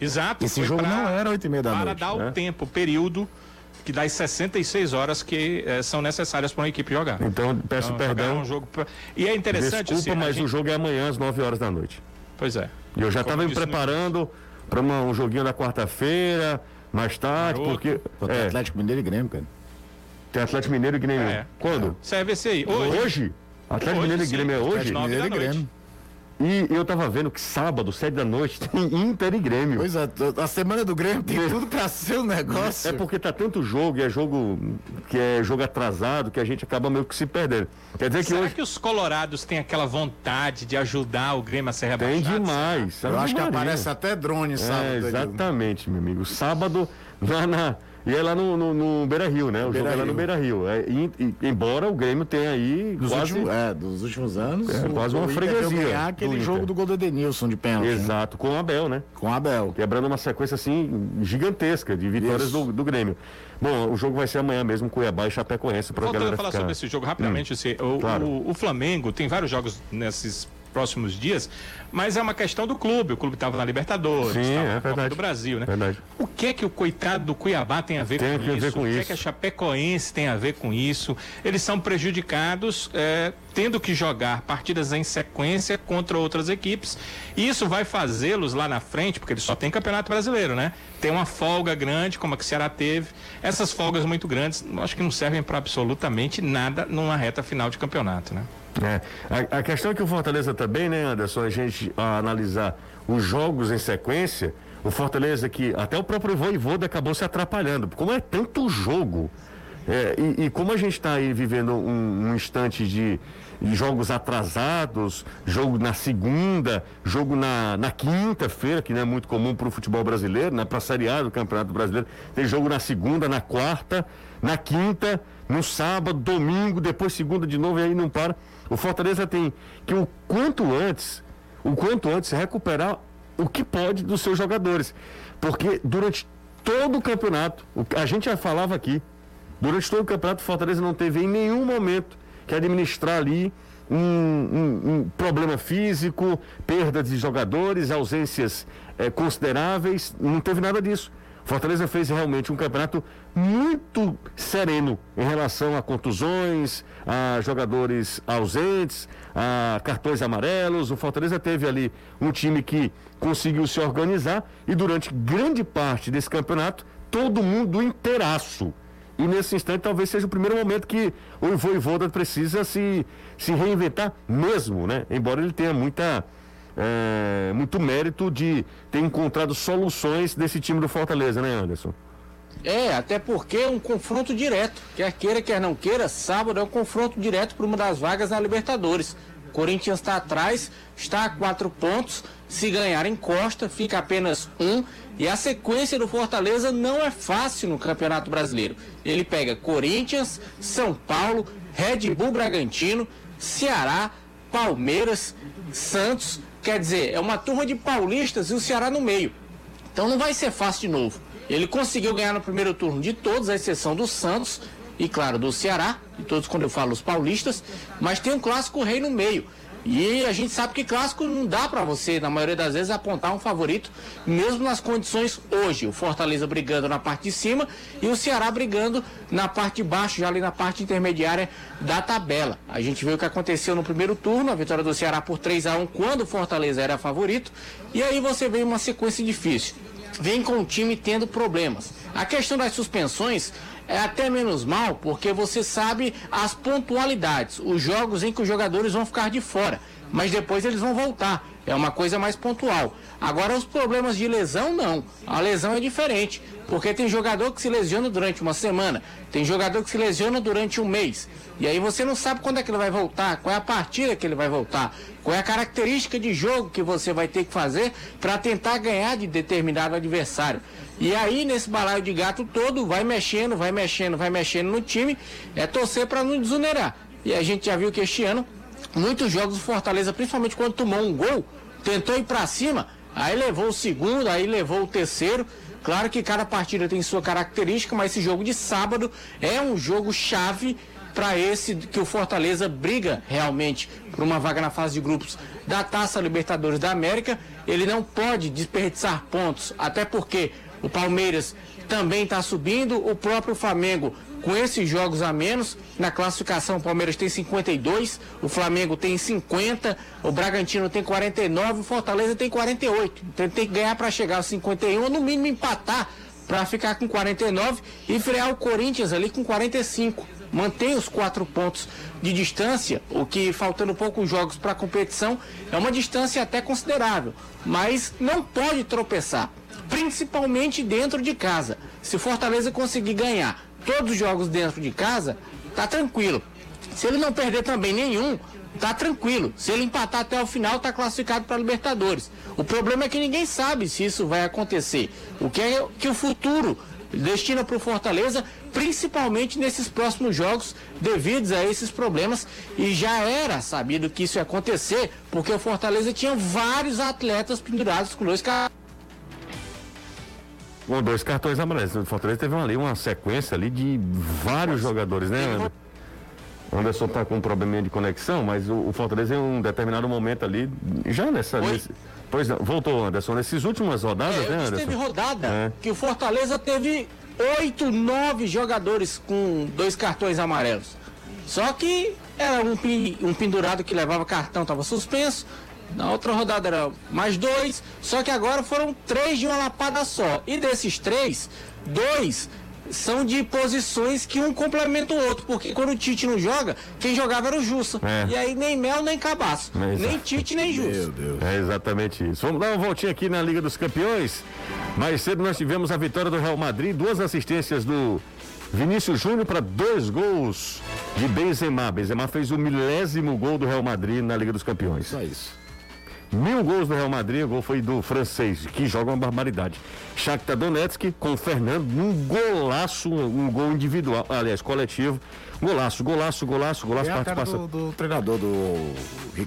Exato. Esse jogo pra- não era oito e meia da Para noite. dar né? o tempo, o período que das 66 horas que eh, são necessárias para uma equipe jogar. Então, peço Então, perdão. um jogo pra- E é interessante Desculpa, assim, mas gente- o jogo é amanhã às 9 horas da noite. Pois é. E eu já estava me preparando para um joguinho da quarta-feira, mais tarde, Maroto. porque. Pô, tem É, Atlético Mineiro e Grêmio, cara. tem Atlético Mineiro e Grêmio. É. Quando? CVC aí. Hoje. Hoje? Atlético Hoje, Mineiro e sim. Grêmio é hoje? Mineiro e. Grêmio. E eu tava vendo que sábado, sete da noite, tem Inter e Grêmio. Pois é, a semana do Grêmio tem tudo pra ser um negócio. É porque tá tanto jogo, e é jogo que é jogo atrasado, que a gente acaba meio que se perdendo. Quer dizer que Será hoje que os colorados têm aquela vontade de ajudar o Grêmio a ser rebaixado? tem demais. Eu acho que aparece até drone sábado. É, exatamente, meu amigo. Sábado, lá na. E é lá no, no, no Beira Rio, né? O jogo é lá no Beira Rio. É, e- e- embora o Grêmio tenha aí Dos, quase. últimos, é, dos últimos anos. É, o- quase uma freguesia ganhar do aquele Inter. jogo do gol do Edenilson de pênalti. né? Exato, com o Abel, né? Com o Abel. Quebrando uma sequência assim gigantesca de vitórias do, do Grêmio. Bom, o jogo vai ser amanhã mesmo, Cuiabá e Chapecoense, para Voltando galera a falar ficar... sobre esse jogo rapidamente, assim, o, claro. o- o Flamengo tem vários jogos nesses próximos dias, mas é uma questão do clube. O clube estava na Libertadores, Sim, estava é na Copa do Brasil, né? Verdade. O que é que o coitado do Cuiabá tem a ver, Tem com, que ver isso? com o que é isso. que a Chapecoense tem a ver com isso? Eles são prejudicados é, tendo que jogar partidas em sequência contra outras equipes. E isso vai fazê-los lá na frente, porque eles só têm campeonato brasileiro, né? Tem uma folga grande, como a que o Ceará teve. Essas folgas muito grandes, acho que não servem para absolutamente nada numa reta final de campeonato, né? É. A, a questão é que o Fortaleza também, né, Anderson, a gente a analisar os jogos em sequência, o Fortaleza que até o próprio Voivoda acabou se atrapalhando. Como é tanto jogo, é, e, e como a gente está aí vivendo um, um instante de, de jogos atrasados, jogo na segunda, jogo na, na quinta-feira, que não é muito comum para o futebol brasileiro, né, para a Série A do Campeonato Brasileiro, tem jogo na segunda, na quarta, na quinta, no sábado, domingo, depois segunda de novo e aí não para. O Fortaleza tem que o quanto antes, o quanto antes recuperar o que pode dos seus jogadores, porque durante todo o campeonato, a gente já falava aqui, durante todo o campeonato o Fortaleza não teve em nenhum momento que administrar ali um, um- um problema físico, perda de jogadores, ausências eh, consideráveis, não teve nada disso. Fortaleza fez realmente um campeonato muito sereno em relação a contusões, a jogadores ausentes, a cartões amarelos. O Fortaleza teve ali um time que conseguiu se organizar e durante grande parte desse campeonato, todo mundo inteiraço. E nesse instante talvez seja o primeiro momento que o Voivoda precisa se, se reinventar mesmo, né? Embora ele tenha muita, é, muito mérito de ter encontrado soluções desse time do Fortaleza, né, Anderson? É, até porque é um confronto direto. Quer queira, quer não queira, sábado é um confronto direto por uma das vagas na Libertadores. Corinthians está atrás, está a quatro pontos. Se ganhar encosta, fica apenas um. E a sequência do Fortaleza não é fácil no Campeonato Brasileiro. Ele pega Corinthians, São Paulo, Red Bull Bragantino, Ceará, Palmeiras, Santos. Quer dizer, é uma turma de paulistas e o Ceará no meio. Então não vai ser fácil de novo. Ele conseguiu ganhar no primeiro turno de todos, à exceção do Santos e, claro, do Ceará, de todos quando eu falo os paulistas, mas tem um clássico rei no meio. E a gente sabe que clássico não dá para você, na maioria das vezes, apontar um favorito, mesmo nas condições hoje. O Fortaleza brigando na parte de cima e o Ceará brigando na parte de baixo, já ali na parte intermediária da tabela. A gente viu o que aconteceu no primeiro turno, a vitória do Ceará por 3 a 1 quando o Fortaleza era favorito. E aí você vem uma sequência difícil. Vem com o time tendo problemas. A questão das suspensões é até menos mal, porque você sabe as pontualidades, os jogos em que os jogadores vão ficar de fora, mas depois eles vão voltar. É uma coisa mais pontual. Agora, os problemas de lesão, não. A lesão é diferente, porque tem jogador que se lesiona durante uma semana, tem jogador que se lesiona durante um mês. E aí você não sabe quando é que ele vai voltar, qual é a partida que ele vai voltar, qual é a característica de jogo que você vai ter que fazer para tentar ganhar de determinado adversário. E aí, nesse balaio de gato todo, vai mexendo, vai mexendo, vai mexendo no time, é torcer para não desonerar. E a gente já viu que este ano, muitos jogos do Fortaleza, principalmente quando tomou um gol, tentou ir para cima, aí levou o segundo, aí levou o terceiro. Claro que cada partida tem sua característica, mas esse jogo de sábado é um jogo chave para esse que o Fortaleza briga realmente por uma vaga na fase de grupos da Taça Libertadores da América. Ele não pode desperdiçar pontos, até porque o Palmeiras também está subindo, o próprio Flamengo com esses jogos a menos. Na classificação, o Palmeiras tem 52, o Flamengo tem 50, o Bragantino tem 49, o Fortaleza tem 48. Então ele tem que ganhar para chegar aos 51, ou no mínimo empatar para ficar com 49 e frear o Corinthians ali com 45. Mantém os quatro pontos de distância, o que faltando poucos jogos para a competição é uma distância até considerável, mas não pode tropeçar principalmente dentro de casa. Se Fortaleza conseguir ganhar todos os jogos dentro de casa, tá tranquilo. Se ele não perder também nenhum, tá tranquilo. Se ele empatar até o final, tá classificado para Libertadores. O problema é que ninguém sabe se isso vai acontecer. O que é que o futuro destina para o Fortaleza, principalmente nesses próximos jogos, devido a esses problemas. E já era sabido que isso ia acontecer, porque o Fortaleza tinha vários atletas pendurados com dois caras com dois cartões amarelos. O Fortaleza teve ali uma sequência ali de vários jogadores, né, Anderson? O Anderson tá com um probleminha de conexão, mas o, o Fortaleza em um determinado momento ali, já nessa. Nesse, pois não, voltou, Anderson, nessas últimas rodadas, é, né, Anderson? Teve rodada é. que o Fortaleza teve oito, nove jogadores com dois cartões amarelos. Só que era um, um pendurado que levava cartão, estava suspenso. Na outra rodada era mais dois, só que agora foram três de uma lapada só. E desses três, dois são de posições que um complementa o outro, porque quando o Tite não joga, quem jogava era o Jussa. É. E aí nem Mel, nem Cabaço. É nem Tite, nem Jussa. Meu Deus. É exatamente isso. Vamos dar uma voltinha aqui na Liga dos Campeões. Mais cedo nós tivemos a vitória do Real Madrid, duas assistências do Vinícius Júnior para dois gols de Benzema. Benzema fez o milésimo gol do Real Madrid na Liga dos Campeões. Só isso. Mil gols do Real Madrid, o gol foi do francês, que joga uma barbaridade. Shakhtar Donetsk com o Fernando, um golaço, um gol individual, aliás, coletivo. Golaço, golaço, golaço, golaço, é participação. Do, do, treinador do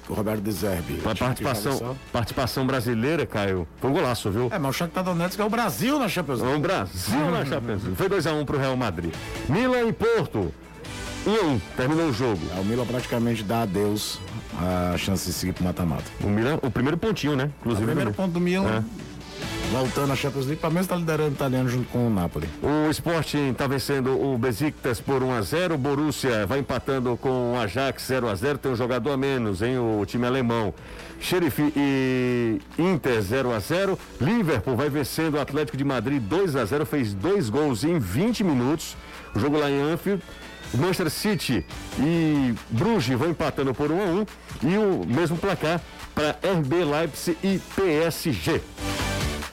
Roberto de Zerbi. Participação, participação brasileira, Caio. Foi um golaço, viu? É, mas o Shakhtar Donetsk é o Brasil na Champions League. É o Brasil na Champions League. Foi 2x1 um pro Real Madrid. Milan e Porto. 1 um a 1 um, terminou o jogo. É, o Milan praticamente dá adeus a chance de seguir pro mata-mata. O Milan, o primeiro pontinho, né? Inclusive. O primeiro ponto do Milan. É. Voltando à Champions League, para mesmo está liderando o italiano junto com o Napoli. O Sporting está vencendo o Besiktas por 1 a 0 O Borussia vai empatando com o Ajax 0 a 0 Tem um jogador a menos, hein? O time alemão. Sheriff e Inter 0 a 0 Liverpool vai vencendo o Atlético de Madrid 2 a 0 Fez dois gols em 20 minutos. O jogo lá em Anfield. Manchester City e Bruges vão empatando por 1 a 1 e o mesmo placar para RB Leipzig e PSG.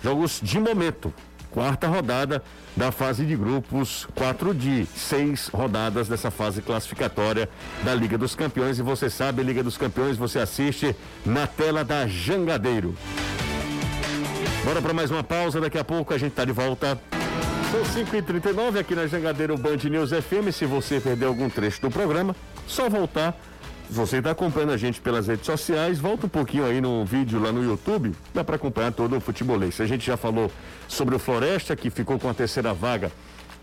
Jogos de momento. Quarta rodada da fase de grupos, quatro de seis rodadas dessa fase classificatória da Liga dos Campeões. E você sabe, Liga dos Campeões, você assiste na tela da Jangadeiro. Bora para mais uma pausa, daqui a pouco a gente está de volta. São 5h39 aqui na Jangadeiro Band News FM. Se você perdeu algum trecho do programa, só voltar você está acompanhando a gente pelas redes sociais, volta um pouquinho aí no vídeo lá no YouTube, dá para acompanhar todo o futebolês. A gente já falou sobre o Floresta, que ficou com a terceira vaga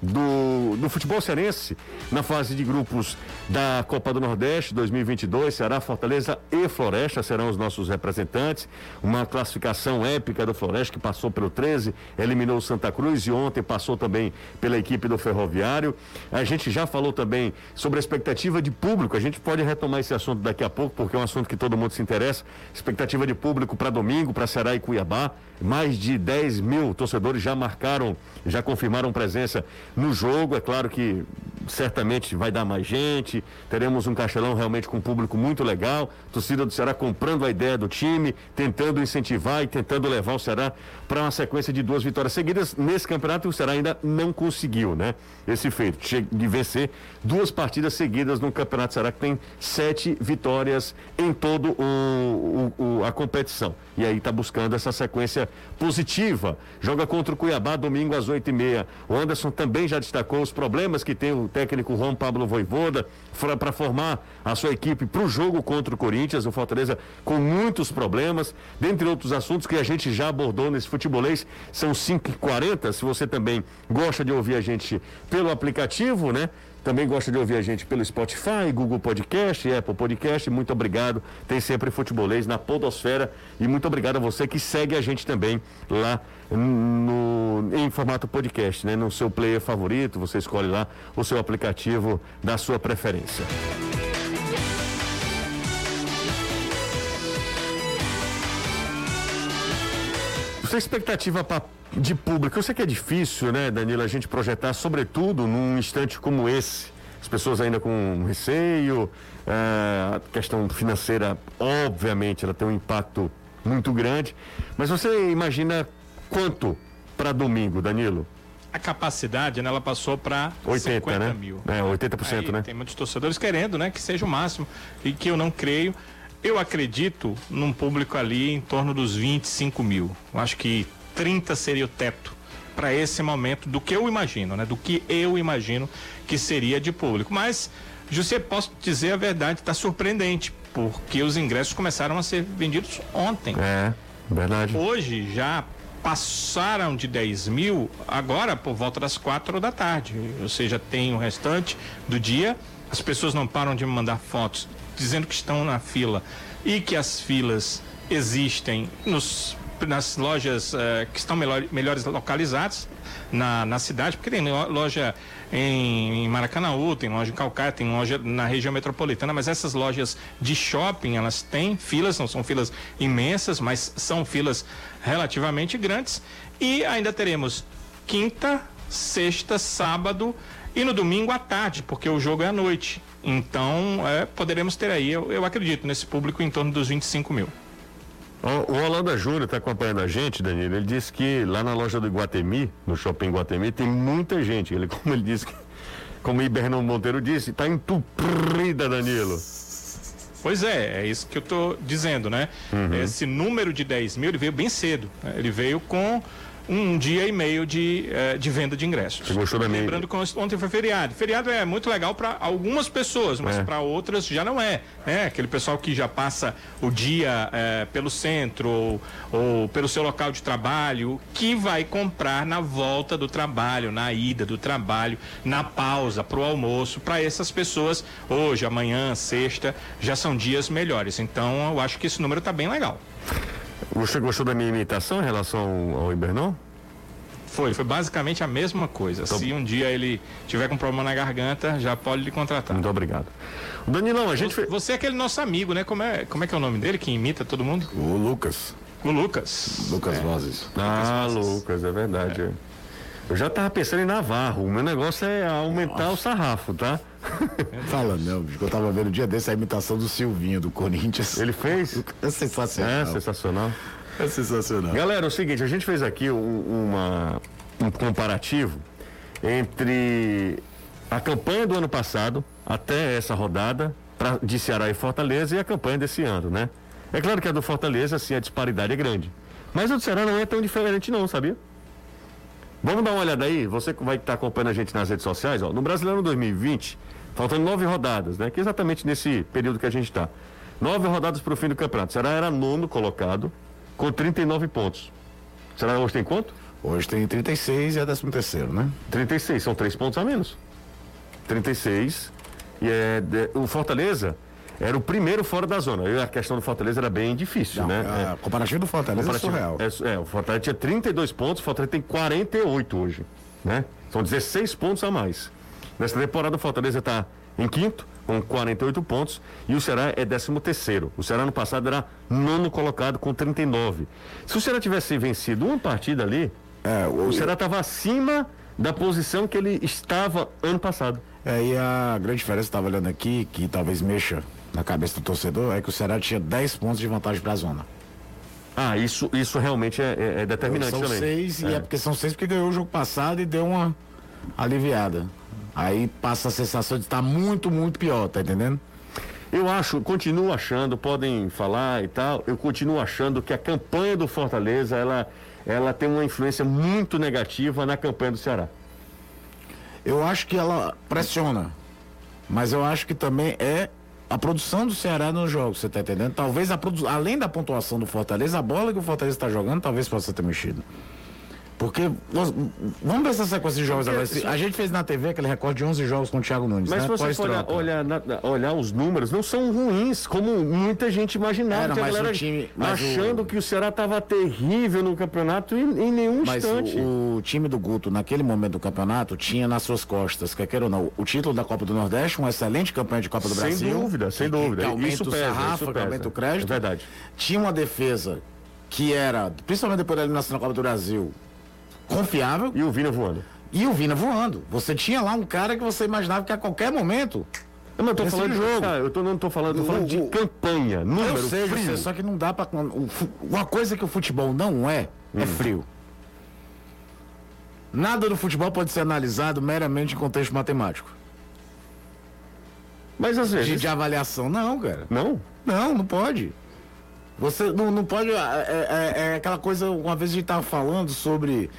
do, do futebol cearense na fase de grupos da Copa do Nordeste 2022. Ceará, Fortaleza e Floresta serão os nossos representantes. Uma classificação épica do Floresta que passou pelo 13, eliminou o Santa Cruz e ontem passou também pela equipe do Ferroviário. A gente já falou também sobre a expectativa de público. A gente pode retomar esse assunto daqui a pouco porque é um assunto que todo mundo se interessa. Expectativa de público para domingo, para Ceará e Cuiabá. Mais de 10 mil torcedores já marcaram, já confirmaram presença no jogo. É claro que certamente vai dar mais gente. Teremos um castelão realmente com um público muito legal. Torcida do Ceará comprando a ideia do time, tentando incentivar e tentando levar o Ceará para uma sequência de duas vitórias seguidas. Nesse campeonato, o Ceará ainda não conseguiu, né? Esse feito de vencer duas partidas seguidas no Campeonato Ceará, que tem sete vitórias em todo o, o, a competição. E aí está buscando essa sequência positiva. Joga contra o Cuiabá domingo às oito e meia. O Anderson também já destacou os problemas que tem o técnico Juan Pablo Voivoda para formar a sua equipe para o jogo contra o Corinthians. O Fortaleza com muitos problemas, dentre outros assuntos que a gente já abordou nesse futebolês. São 5h40. Se você também gosta de ouvir a gente pelo aplicativo, né? Também gosta de ouvir a gente pelo Spotify, Google Podcast, Apple Podcast. Muito obrigado. Tem sempre futebolês na Podosfera. E muito obrigado a você que segue a gente também lá no, em formato podcast, né? No seu player favorito. Você escolhe lá o seu aplicativo da sua preferência. Sua expectativa para de público. Eu sei que é difícil, né, Danilo, a gente projetar, sobretudo num instante como esse. As pessoas ainda com receio, é, a questão financeira, obviamente, ela tem um impacto muito grande. Mas você imagina quanto para domingo, Danilo? A capacidade, né, ela passou para 80 né? mil. É, 80%, Aí, né? Tem muitos torcedores querendo, né, que seja o máximo e que eu não creio. Eu acredito num público ali em torno dos 25 mil. Eu acho que 30 seria o teto para esse momento do que eu imagino, né? Do que eu imagino que seria de público. Mas, José, posso dizer a verdade, está surpreendente, porque os ingressos começaram a ser vendidos ontem. É, verdade. Hoje já passaram de 10 mil, agora por volta das quatro da tarde. Ou seja, tem o restante do dia. As pessoas não param de me mandar fotos dizendo que estão na fila e que as filas existem nos nas lojas uh, que estão melhor, melhores localizadas na, na cidade, porque tem loja em, em tem loja em Calcaia, tem loja na região metropolitana, mas essas lojas de shopping, elas têm filas, não são filas imensas, mas são filas relativamente grandes. E ainda teremos quinta, sexta, sábado e no domingo à tarde, porque o jogo é à noite. Então, é, poderemos ter aí, eu, eu acredito, nesse público em torno dos 25 mil. O, Holanda Júnior está acompanhando a gente, Danilo. Ele disse que lá na loja do Guatemi, no shopping Guatemi, tem muita gente. Ele, como ele disse, como o Ibernon Monteiro disse, está entupida, Danilo. Pois é, é isso que eu estou dizendo, né? Uhum. Esse número de 10 mil ele veio bem cedo. Né? Ele veio com um dia e meio de, uh, de venda de ingressos. Você gostou da minha? Lembrando que ontem foi feriado. Feriado é muito legal para algumas pessoas, mas é. para outras já não é. Né? Aquele pessoal que já passa o dia uh, pelo centro ou, ou, pelo seu local de trabalho, que vai comprar na volta do trabalho, na ida do trabalho, na pausa para o almoço. Para essas pessoas, hoje, amanhã, sexta, já são dias melhores. Então, eu acho que esse número está bem legal. Você gostou da minha imitação em relação ao Ibernon? Foi, foi basicamente a mesma coisa. Se um dia ele tiver com problema na garganta, já pode lhe contratar. Muito obrigado. Danilão, a gente. Você, você é aquele nosso amigo, né? Como é, como é que é o nome dele que imita todo mundo? O Lucas. O Lucas. Lucas é. Vozes. Ah, Lucas, Lucas é verdade. É. Eu já tava pensando em Navarro. O meu negócio é aumentar Nossa. o sarrafo, tá? Fala não, bicho. Eu tava vendo o dia desse a imitação do Silvinho, do Corinthians. Ele fez? É sensacional. É sensacional. É sensacional. Galera, é o seguinte, a gente fez aqui um, uma, um comparativo entre a campanha do ano passado até essa rodada pra, de Ceará e Fortaleza e a campanha desse ano, né? É claro que a do Fortaleza, assim, a disparidade é grande. Mas a do Ceará não é tão diferente não, sabia? Vamos dar uma olhada aí, você que vai estar acompanhando a gente nas redes sociais, ó. No Brasileiro 2020, Faltando nove rodadas, né? Que é exatamente nesse período que a gente está. Nove rodadas para o fim do campeonato. O Ceará era nono colocado, com 39 pontos. O Ceará hoje tem quanto? Hoje tem 36 e é 13 terceiro, né? 36, são três pontos a menos. 36. E é, de, o Fortaleza era o primeiro fora da zona. E a questão do Fortaleza era bem difícil, Não, né? A É, comparativo do Fortaleza comparativo- é surreal. É, é, o Fortaleza tinha 32 pontos, o Fortaleza tem 48 hoje, né? São 16 pontos a mais. Nessa temporada o Fortaleza está em quinto, com 48 pontos, e o Ceará é 13 terceiro. O Ceará no passado era nono colocado com 39. Se o Ceará tivesse vencido uma partida ali, É, o, o Ceará estava acima da posição que ele estava ano passado. é, e a grande diferença, estava olhando aqui, que talvez mexa na cabeça do torcedor, é que o Ceará tinha 10 pontos de vantagem para a zona. Ah, isso, isso realmente é, é- é determinante são também. seis, e É. é porque são seis porque ganhou o jogo passado e deu uma aliviada. Aí passa a sensação de estar muito, muito pior, tá entendendo? Eu acho, continuo achando, podem falar e tal, eu continuo achando que a campanha do Fortaleza, ela, ela tem uma influência muito negativa na campanha do Ceará. Eu acho que ela pressiona, mas eu acho que também é a produção do Ceará nos jogos, você tá entendendo? Talvez a produ... além da pontuação do Fortaleza, a bola que o Fortaleza está jogando talvez possa ter mexido. Porque, vamos ver essa sequência de jogos agora. Se- A gente fez na TV aquele recorde de 11 jogos com o Thiago Nunes, Mas né? se você for olhar, olhar, os números, não são ruins, como muita gente imaginava. Era, que a mas o time- mas achando o- que o Ceará estava terrível no campeonato e em nenhum Mas instante. o, o time do Guto, naquele momento do campeonato, tinha nas suas costas, quer queira ou não, o título da Copa do Nordeste, uma excelente campanha de Copa do Sem Brasil. dúvida, sem que- que dúvida. aumenta Isso o pesa, sarrafo, isso que pesa. aumenta o crédito. É verdade. Tinha uma defesa que era, principalmente depois da eliminação da Copa do Brasil, confiável. E o Vina voando. E o Vina voando. Você tinha lá um cara que você imaginava que a qualquer momento. Eu não Esse falando de jogo. jogo. eu tô, não tô falando, tô O- falando de o- campanha, número, eu sei, frio. sei, só que não dá pra. o fu- Uma coisa que o futebol não é, Hum. é frio. Nada do futebol pode ser analisado meramente em contexto matemático. Mas às De, vezes. de avaliação. Não, cara. Não? Não, não pode. Você não, não pode. É, é- é aquela coisa, uma vez a gente tava falando sobre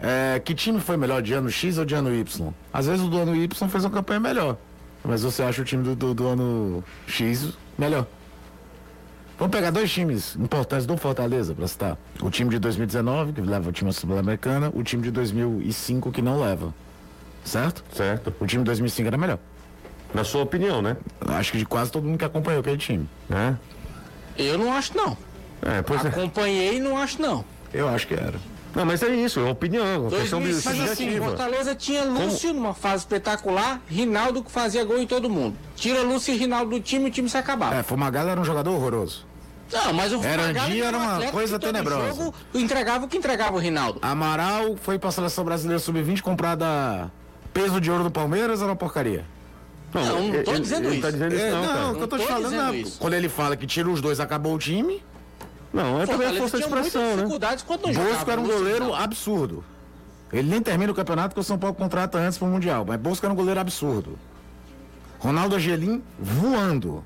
é, que time foi melhor de ano X ou de ano Y. Às vezes o do ano Y fez uma campanha melhor. Mas você acha o time do, do, do ano X melhor. Vamos pegar dois times importantes do Fortaleza, pra citar. O time de 2019, que leva o time à Sul-Americana, o time de 2005, que não leva. Certo? Certo. O time de 2005 era melhor. Na sua opinião, né? Acho que de quase todo mundo que acompanhou aquele time. É, Eu não acho, não. é pois é. Acompanhei e não acho, não. Eu acho que era. Não, mas é isso, é opinião, é uma questão de 2005, assim. Fortaleza tinha Lúcio numa fase espetacular, Rinaldo que fazia gol em todo mundo. Tira Lúcio e Rinaldo do time, o time se acabava. É, Fumagalli era um jogador horroroso. Não, mas o Era Fagalo dia, era um uma coisa tenebrosa. jogo entregava o que entregava o Rinaldo. Amaral foi pra seleção brasileira sub-20 comprada peso de ouro do Palmeiras, era uma porcaria. Não, não tô ele, dizendo ele isso. tá dizendo isso, É, não, não, cara. o que eu tô Não te tô falando dizendo é, isso. quando ele fala que tira os dois, acabou o time. Não, é também força de expressão, né? não jogava Bosco era um goleiro absurdo. Ele nem termina o campeonato porque o São Paulo contrata antes pro Mundial, mas Bosco era um goleiro absurdo. Ronaldo Angelim voando.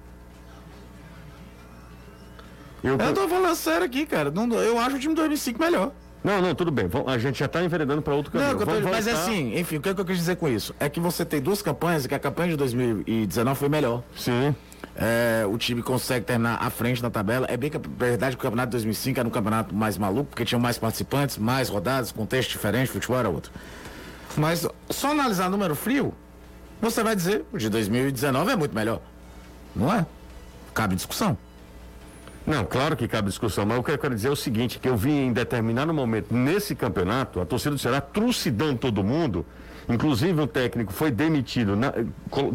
Eu- Eu tô falando sério aqui, cara. Não- eu acho o time do 2005 melhor. Não, não, tudo bem. A gente já tá enveredando para outro caminho. Não, que eu tô- Vamos mas é voltar- assim, enfim, o que, é que eu quis dizer com isso? É que você tem duas campanhas, e que a campanha de 2019 foi melhor. Sim. É, o time consegue terminar à frente na tabela. É bem que a verdade que o campeonato de 2005 era um campeonato mais maluco, porque tinha mais participantes, mais rodadas, contexto diferente, futebol era outro. Mas só analisar número frio, você vai dizer, o de 2019 é muito melhor. Não é? Cabe discussão. Não, claro que cabe discussão, mas o que eu quero dizer é o seguinte, que eu vi em determinado momento nesse campeonato, a torcida do Ceará trucidando todo mundo, inclusive o técnico foi demitido, na-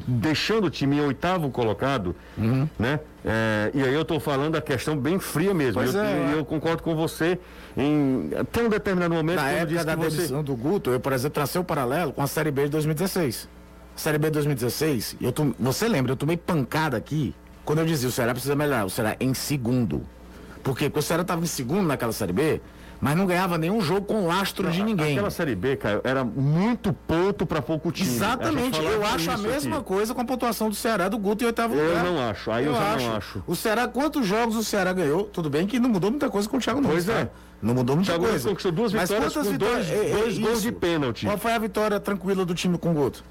deixando o time em oitavo colocado, Uhum. né? É, e aí eu estou falando a questão bem fria mesmo. Eu, é. eu concordo com você em até um determinado momento Na época da você... demissão do Guto, eu, por exemplo, tracei o paralelo com a Série B de 2016. Série B de 2016, eu você lembra, eu tomei pancada aqui quando eu dizia o Ceará precisa melhorar, o Ceará em segundo. Por quê? Porque o Ceará estava em segundo naquela Série B, mas não ganhava nenhum jogo com lastro de ninguém. Aquela Série B, Caio, era muito ponto para pouco time. Exatamente, eu acho a mesma aqui. coisa com a pontuação do Ceará do Guto em oitavo Eu lugar. não acho, aí eu já não acho. O Ceará, quantos jogos o Ceará ganhou? Tudo bem que não mudou muita coisa com o Thiago Nunes, Pois é. tá? Não mudou muita Thiago coisa. conquistou duas Mas vitórias quantas com dois- vitórias- é, é dois gols de pênalti. Qual foi a vitória tranquila do time com o Guto?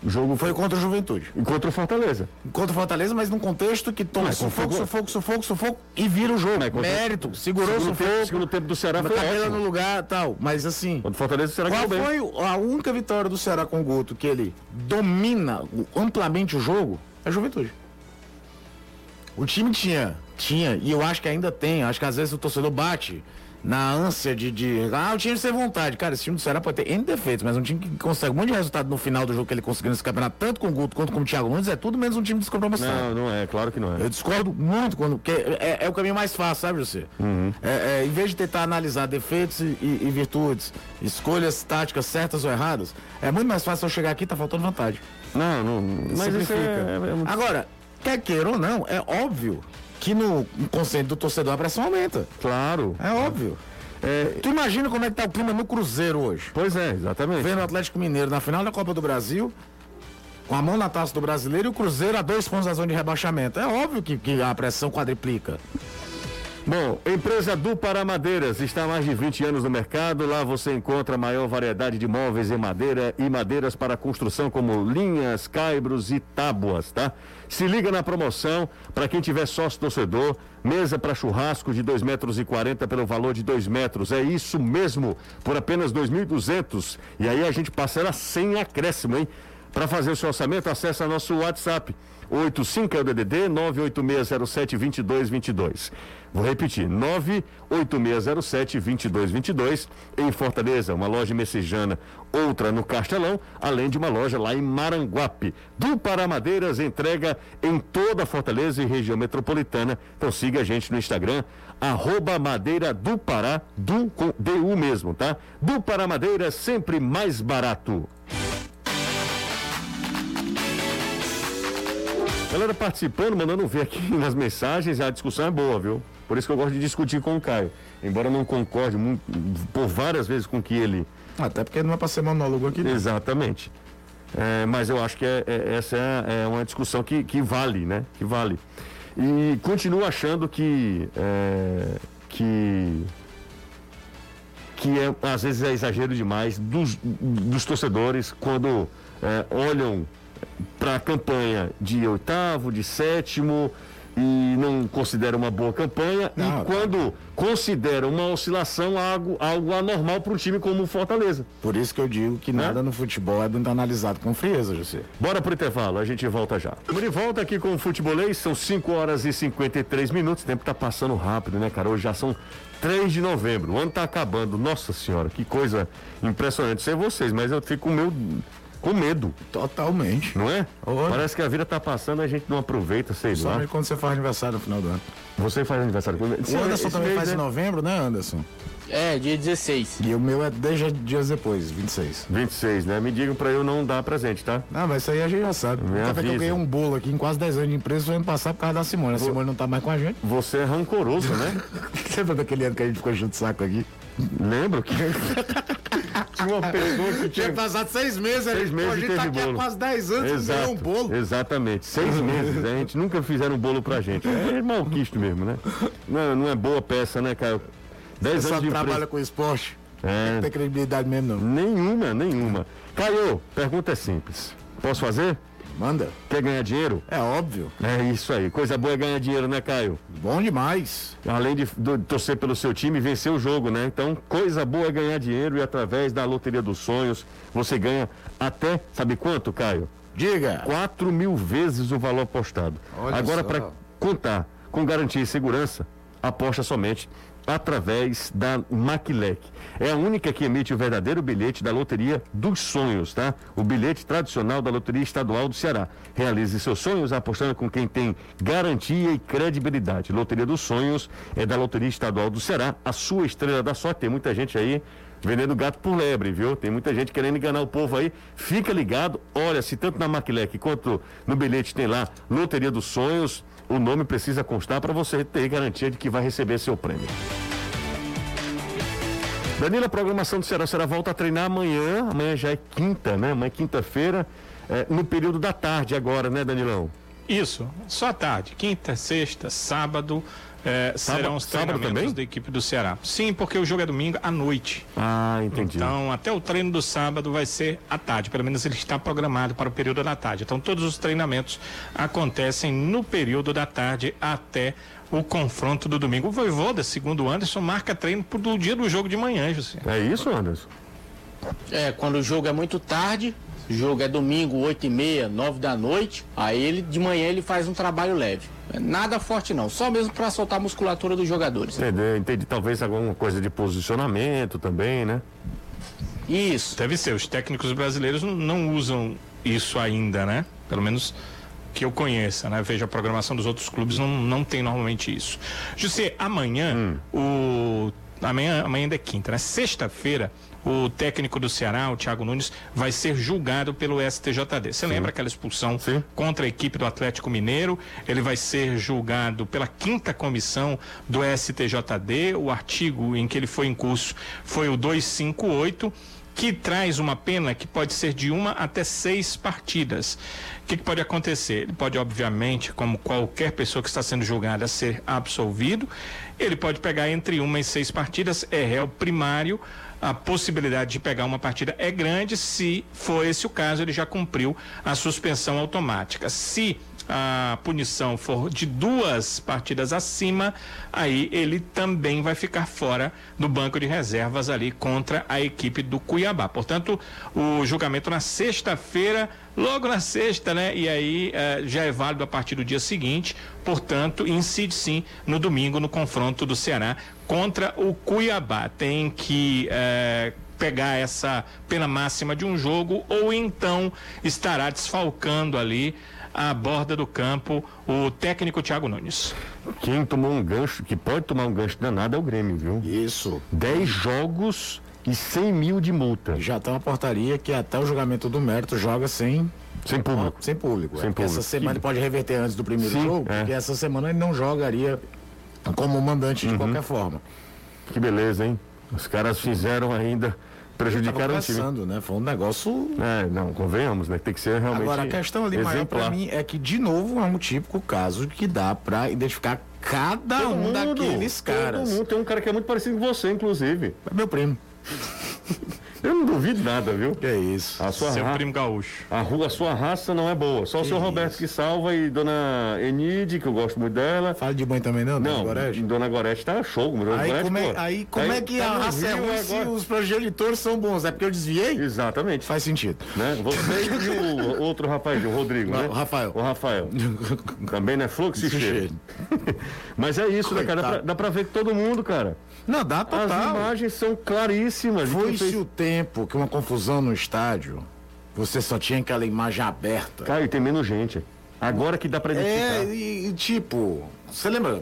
O jogo foi contra o Juventude. E contra o Fortaleza. Contra o Fortaleza, mas num contexto que toma Mas sufoco, sufoco, sufoco, sufoco e vira o jogo. Contra- Mérito, segurou o sufoco. tempo, segundo tempo do Ceará foi ótimo. no lugar tal. Mas assim, Contra o Fortaleza, o Ceará qual foi a única vitória do Ceará com o Guto que ele domina amplamente o jogo? É a Juventude. O time tinha, tinha, e eu acho que ainda tem, acho que às vezes o torcedor bate na ânsia de, de ah, o time sem vontade. Cara, esse time do Ceará pode ter N defeitos, mas um time que consegue um monte de resultado no final do jogo que ele conseguiu nesse campeonato, tanto com o Guto quanto com o Thiago Nunes, é tudo menos um time descompromissado. Não, não é, claro que não é. Eu discordo muito quando. Porque é, é o caminho mais fácil, sabe, você? É, é, em vez de tentar analisar defeitos e, e- e virtudes, escolhas táticas certas ou erradas, é muito mais fácil eu chegar aqui e tá faltando vantagem. Não, não. Mas Simplifica. é, é muito- Agora, quer queira ou não, é óbvio que no inconsciente do torcedor a pressão aumenta. Claro. É óbvio. É, Tu imagina como é que tá o clima no Cruzeiro hoje? pois é, exatamente. Vendo o Atlético Mineiro na final da Copa do Brasil, com a mão na taça do brasileiro e o Cruzeiro a dois pontos da zona de rebaixamento. É óbvio que, que a pressão quadriplica. Bom, empresa do Pará Madeiras está há mais de 20 anos no mercado. Lá você encontra a maior variedade de móveis em madeira e madeiras para construção, como linhas, caibros e tábuas, tá? Se liga na promoção para quem tiver sócio torcedor, mesa para churrasco de 2,40 metros e quarenta pelo valor de 2 metros. É isso mesmo, por apenas 2.200. E aí a gente parcela sem acréscimo, hein? Para fazer o seu orçamento, acesse nosso WhatsApp. 85 é o DDD 986072222. Vou repetir, 986072222 em Fortaleza, uma loja messejana, outra no Castelão, além de uma loja lá em Maranguape. Do Paramadeiras entrega em toda Fortaleza e região metropolitana. Então siga a gente no Instagram, arroba Madeira do Pará, do com DU mesmo, tá? Do Paramadeiras sempre mais barato. Galera participando, mandando ver aqui nas mensagens, a discussão é boa, viu? Por isso que eu gosto de discutir com o Caio. Embora não concorde muito, por várias vezes com que ele. Até porque não é pra ser monólogo aqui. né? Exatamente. É, mas eu acho que é- é- essa é, é uma discussão que, que vale, né? Que vale. E continuo achando que. é, que. que é, às vezes é exagero demais dos, dos torcedores quando é, olham para a campanha de oitavo, de sétimo e não consideram uma boa campanha Não, e quando consideram uma oscilação algo, algo anormal para um time como o Fortaleza. Por isso que eu digo que nada no futebol é analisado com frieza, José. Bora pro intervalo, a gente volta já. Estamos de volta aqui com o Futebolês, são 5 horas e 53 minutos. O tempo tá passando rápido, né, cara? Hoje já são 3 de novembro, o ano tá acabando. Nossa senhora, que coisa impressionante. Sei vocês, mas eu fico com, meu, com medo, Totalmente. não é? Olha. Parece que a vida tá passando e a gente não aproveita, sei lá. Quando você faz aniversário no final do ano. Você faz aniversário comigo? O Anderson também faz em novembro, né, Anderson? É, dia 16. E o meu é 10 dias depois, 26. 26, né? Me digam pra eu não dar presente, tá? Ah, mas isso aí a gente já sabe. Me Até que eu ganhei um bolo aqui em quase 10 anos de empresa foi ano passado por causa da Simone. A Simone não tá mais com a gente. Você é rancoroso, né? Lembra daquele ano que a gente ficou junto de saco aqui? Lembro que tinha uma pessoa que tinha passado seis meses, Seis meses a gente tá aqui há quase 10 anos e ganhou um bolo. Exatamente, seis meses. A gente nunca fizeram um bolo pra gente. É malquisto mesmo, né? Não, é- não é boa peça, né, Caio? Dez Você anos só de trabalha com esporte. É. Não tem credibilidade mesmo, não. Nenhuma, nenhuma. Caio, pergunta é simples. Posso fazer? Manda. Quer ganhar dinheiro? É óbvio. É isso aí. Coisa boa é ganhar dinheiro, né, Caio? Bom demais. Além de, de torcer pelo seu time e vencer o jogo, né? Então, coisa boa é ganhar dinheiro e através da Loteria dos Sonhos você ganha até, sabe quanto, Caio? Diga. 4 mil vezes o valor apostado. Olha Agora, para contar com garantia e segurança, aposta somente através da Maquilec. É a única que emite o verdadeiro bilhete da Loteria dos Sonhos, tá? O bilhete tradicional da Loteria Estadual do Ceará. Realize seus sonhos apostando com quem tem garantia e credibilidade. Loteria dos Sonhos é da Loteria Estadual do Ceará, a sua estrela da sorte. Tem muita gente aí vendendo gato por lebre, viu? Tem muita gente querendo enganar o povo aí. Fica ligado. Olha, se tanto na Maquilec quanto no bilhete tem lá Loteria dos Sonhos, o nome precisa constar para você ter garantia de que vai receber seu prêmio. Danilo, a programação do Ceará será volta a treinar amanhã. Amanhã já é quinta, né? Amanhã é quinta-feira, é, no período da tarde agora, né, Danilão? Isso, só tarde, quinta, sexta, sábado, é, serão os sábado treinamentos da equipe do Ceará. Sim, porque o jogo é domingo à noite. Ah, entendi. Então, até o treino do sábado vai ser à tarde, pelo menos ele está programado para o período da tarde. Então, todos os treinamentos acontecem no período da tarde até o confronto do domingo. O Voivoda, segundo o Anderson, marca treino pro dia do jogo de manhã, José. É isso, Anderson? É, quando o jogo é muito tarde, o jogo é domingo, 8 e meia, 9 da noite, aí ele de manhã ele faz um trabalho leve. É Nada forte não, só mesmo para soltar a musculatura dos jogadores. Entendi, entendi. Talvez alguma coisa de posicionamento também, né? Isso. Deve ser, os técnicos brasileiros não, usam isso ainda, né? Pelo menos que eu conheça, né? Veja a programação dos outros clubes, não, não tem normalmente isso. José, amanhã, o. Amanhã, amanhã ainda é quinta, né? Sexta-feira, o técnico do Ceará, o Thiago Nunes, vai ser julgado pelo STJD. Você lembra aquela expulsão Sim. contra a equipe do Atlético Mineiro? Ele vai ser julgado pela quinta comissão do STJD. O artigo em que ele foi em curso foi o 258 que traz uma pena que pode ser de uma até seis partidas. O que, que pode acontecer? Ele pode, obviamente, como qualquer pessoa que está sendo julgada, ser absolvido. Ele pode pegar entre uma e seis partidas, é réu primário. A possibilidade de pegar uma partida é grande. Se for esse o caso, ele já cumpriu a suspensão automática. Se a punição for de duas partidas acima, aí ele também vai ficar fora do banco de reservas ali contra a equipe do Cuiabá. Portanto, o julgamento na sexta-feira, logo na sexta, né? E aí eh, já é válido a partir do dia seguinte, portanto, incide sim no domingo no confronto do Ceará contra o Cuiabá. Tem que eh, pegar essa pena máxima de um jogo ou então estará desfalcando ali à borda do campo o técnico Thiago Nunes. Quem tomou um gancho, que pode tomar um gancho danado é o Grêmio, viu? Isso. 10 jogos e 100 mil de multa. Já tem uma portaria que até o julgamento do mérito joga sem Sem público. Sem público. Sem é. público. Essa semana ele pode reverter antes do primeiro Sim, jogo, é. porque essa semana ele não jogaria como mandante Uhum. de qualquer forma. Que beleza, hein? Os caras fizeram ainda, prejudicaram o time. né? Foi um negócio. É, não, convenhamos, né? Tem que ser realmente. Agora, a questão ali maior pra exemplar. mim é que, de novo, é um típico caso que dá pra identificar cada Todo um mundo, daqueles caras. Todo mundo. Tem um cara que é muito parecido com você, inclusive. É meu primo. Eu não duvido nada, viu? Que é isso. A sua, Seu ra- primo gaúcho. a, ru- a sua raça não é boa. Só o seu Roberto que salva e dona Enide, que eu gosto muito dela. Fala de mãe também, não, Não, Dona Gorete? Dona Gorete tá show. Dona Aí Gorete, como, é, aí como tá- é que tá a raça é ruim se os progenitores são bons? É porque eu desviei? Exatamente. Faz sentido. Né? Você e o outro rapaz, o Rodrigo, Não, né? o Rafael. O Rafael. Também não é fluxo e cheiro. Mas é isso, né, cara? Dá pra, Coitado. dá pra ver que todo mundo, cara. Não, dá As total. imagens são claríssimas. Quem Foi-se fez- o tempo que uma confusão no estádio, você só tinha aquela imagem aberta. Cara, e tem menos gente. Agora que dá pra identificar. É, e, e, tipo, você lembra?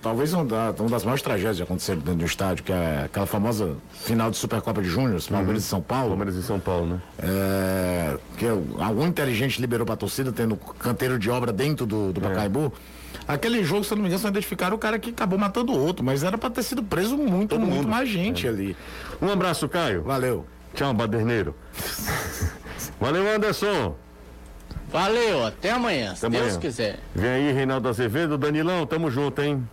Talvez uma, da- uma das maiores tragédias que aconteceram dentro do estádio, que é aquela famosa final de Supercopa de Júnior, Palmeiras e São Paulo. Palmeiras e São Paulo, né? É, que algum inteligente liberou pra torcida, tendo canteiro de obra dentro do, do Pacaembu. Aquele jogo, se eu não me engano, só identificaram o cara que acabou matando o outro, mas era pra ter sido preso muito, muito mundo. mais gente ali. Um abraço, Caio. Valeu. Tchau, baderneiro. Valeu, Anderson. Valeu, até amanhã, se Até Deus amanhã. quiser. Vem aí, Reinaldo Azevedo. Danilão, tamo junto, hein?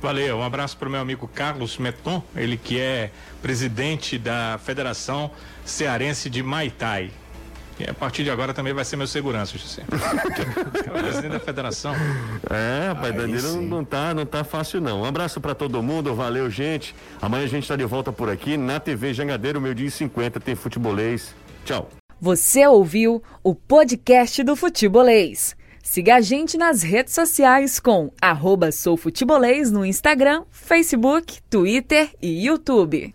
Valeu, um abraço para o meu amigo Carlos Meton, ele que é presidente da Federação Cearense de Maitai. E a partir de agora também vai ser meu segurança, José. É o presidente da federação. É, rapaz, Danilo não tá, não tá fácil não. Um abraço pra todo mundo, valeu, gente. Amanhã a gente tá de volta por aqui na TV Jangadeiro, meio dia e 50, tem futebolês. Tchau. Você ouviu o podcast do Futebolês. Siga a gente nas redes sociais com arroba soufutebolês no Instagram, Facebook, Twitter e YouTube.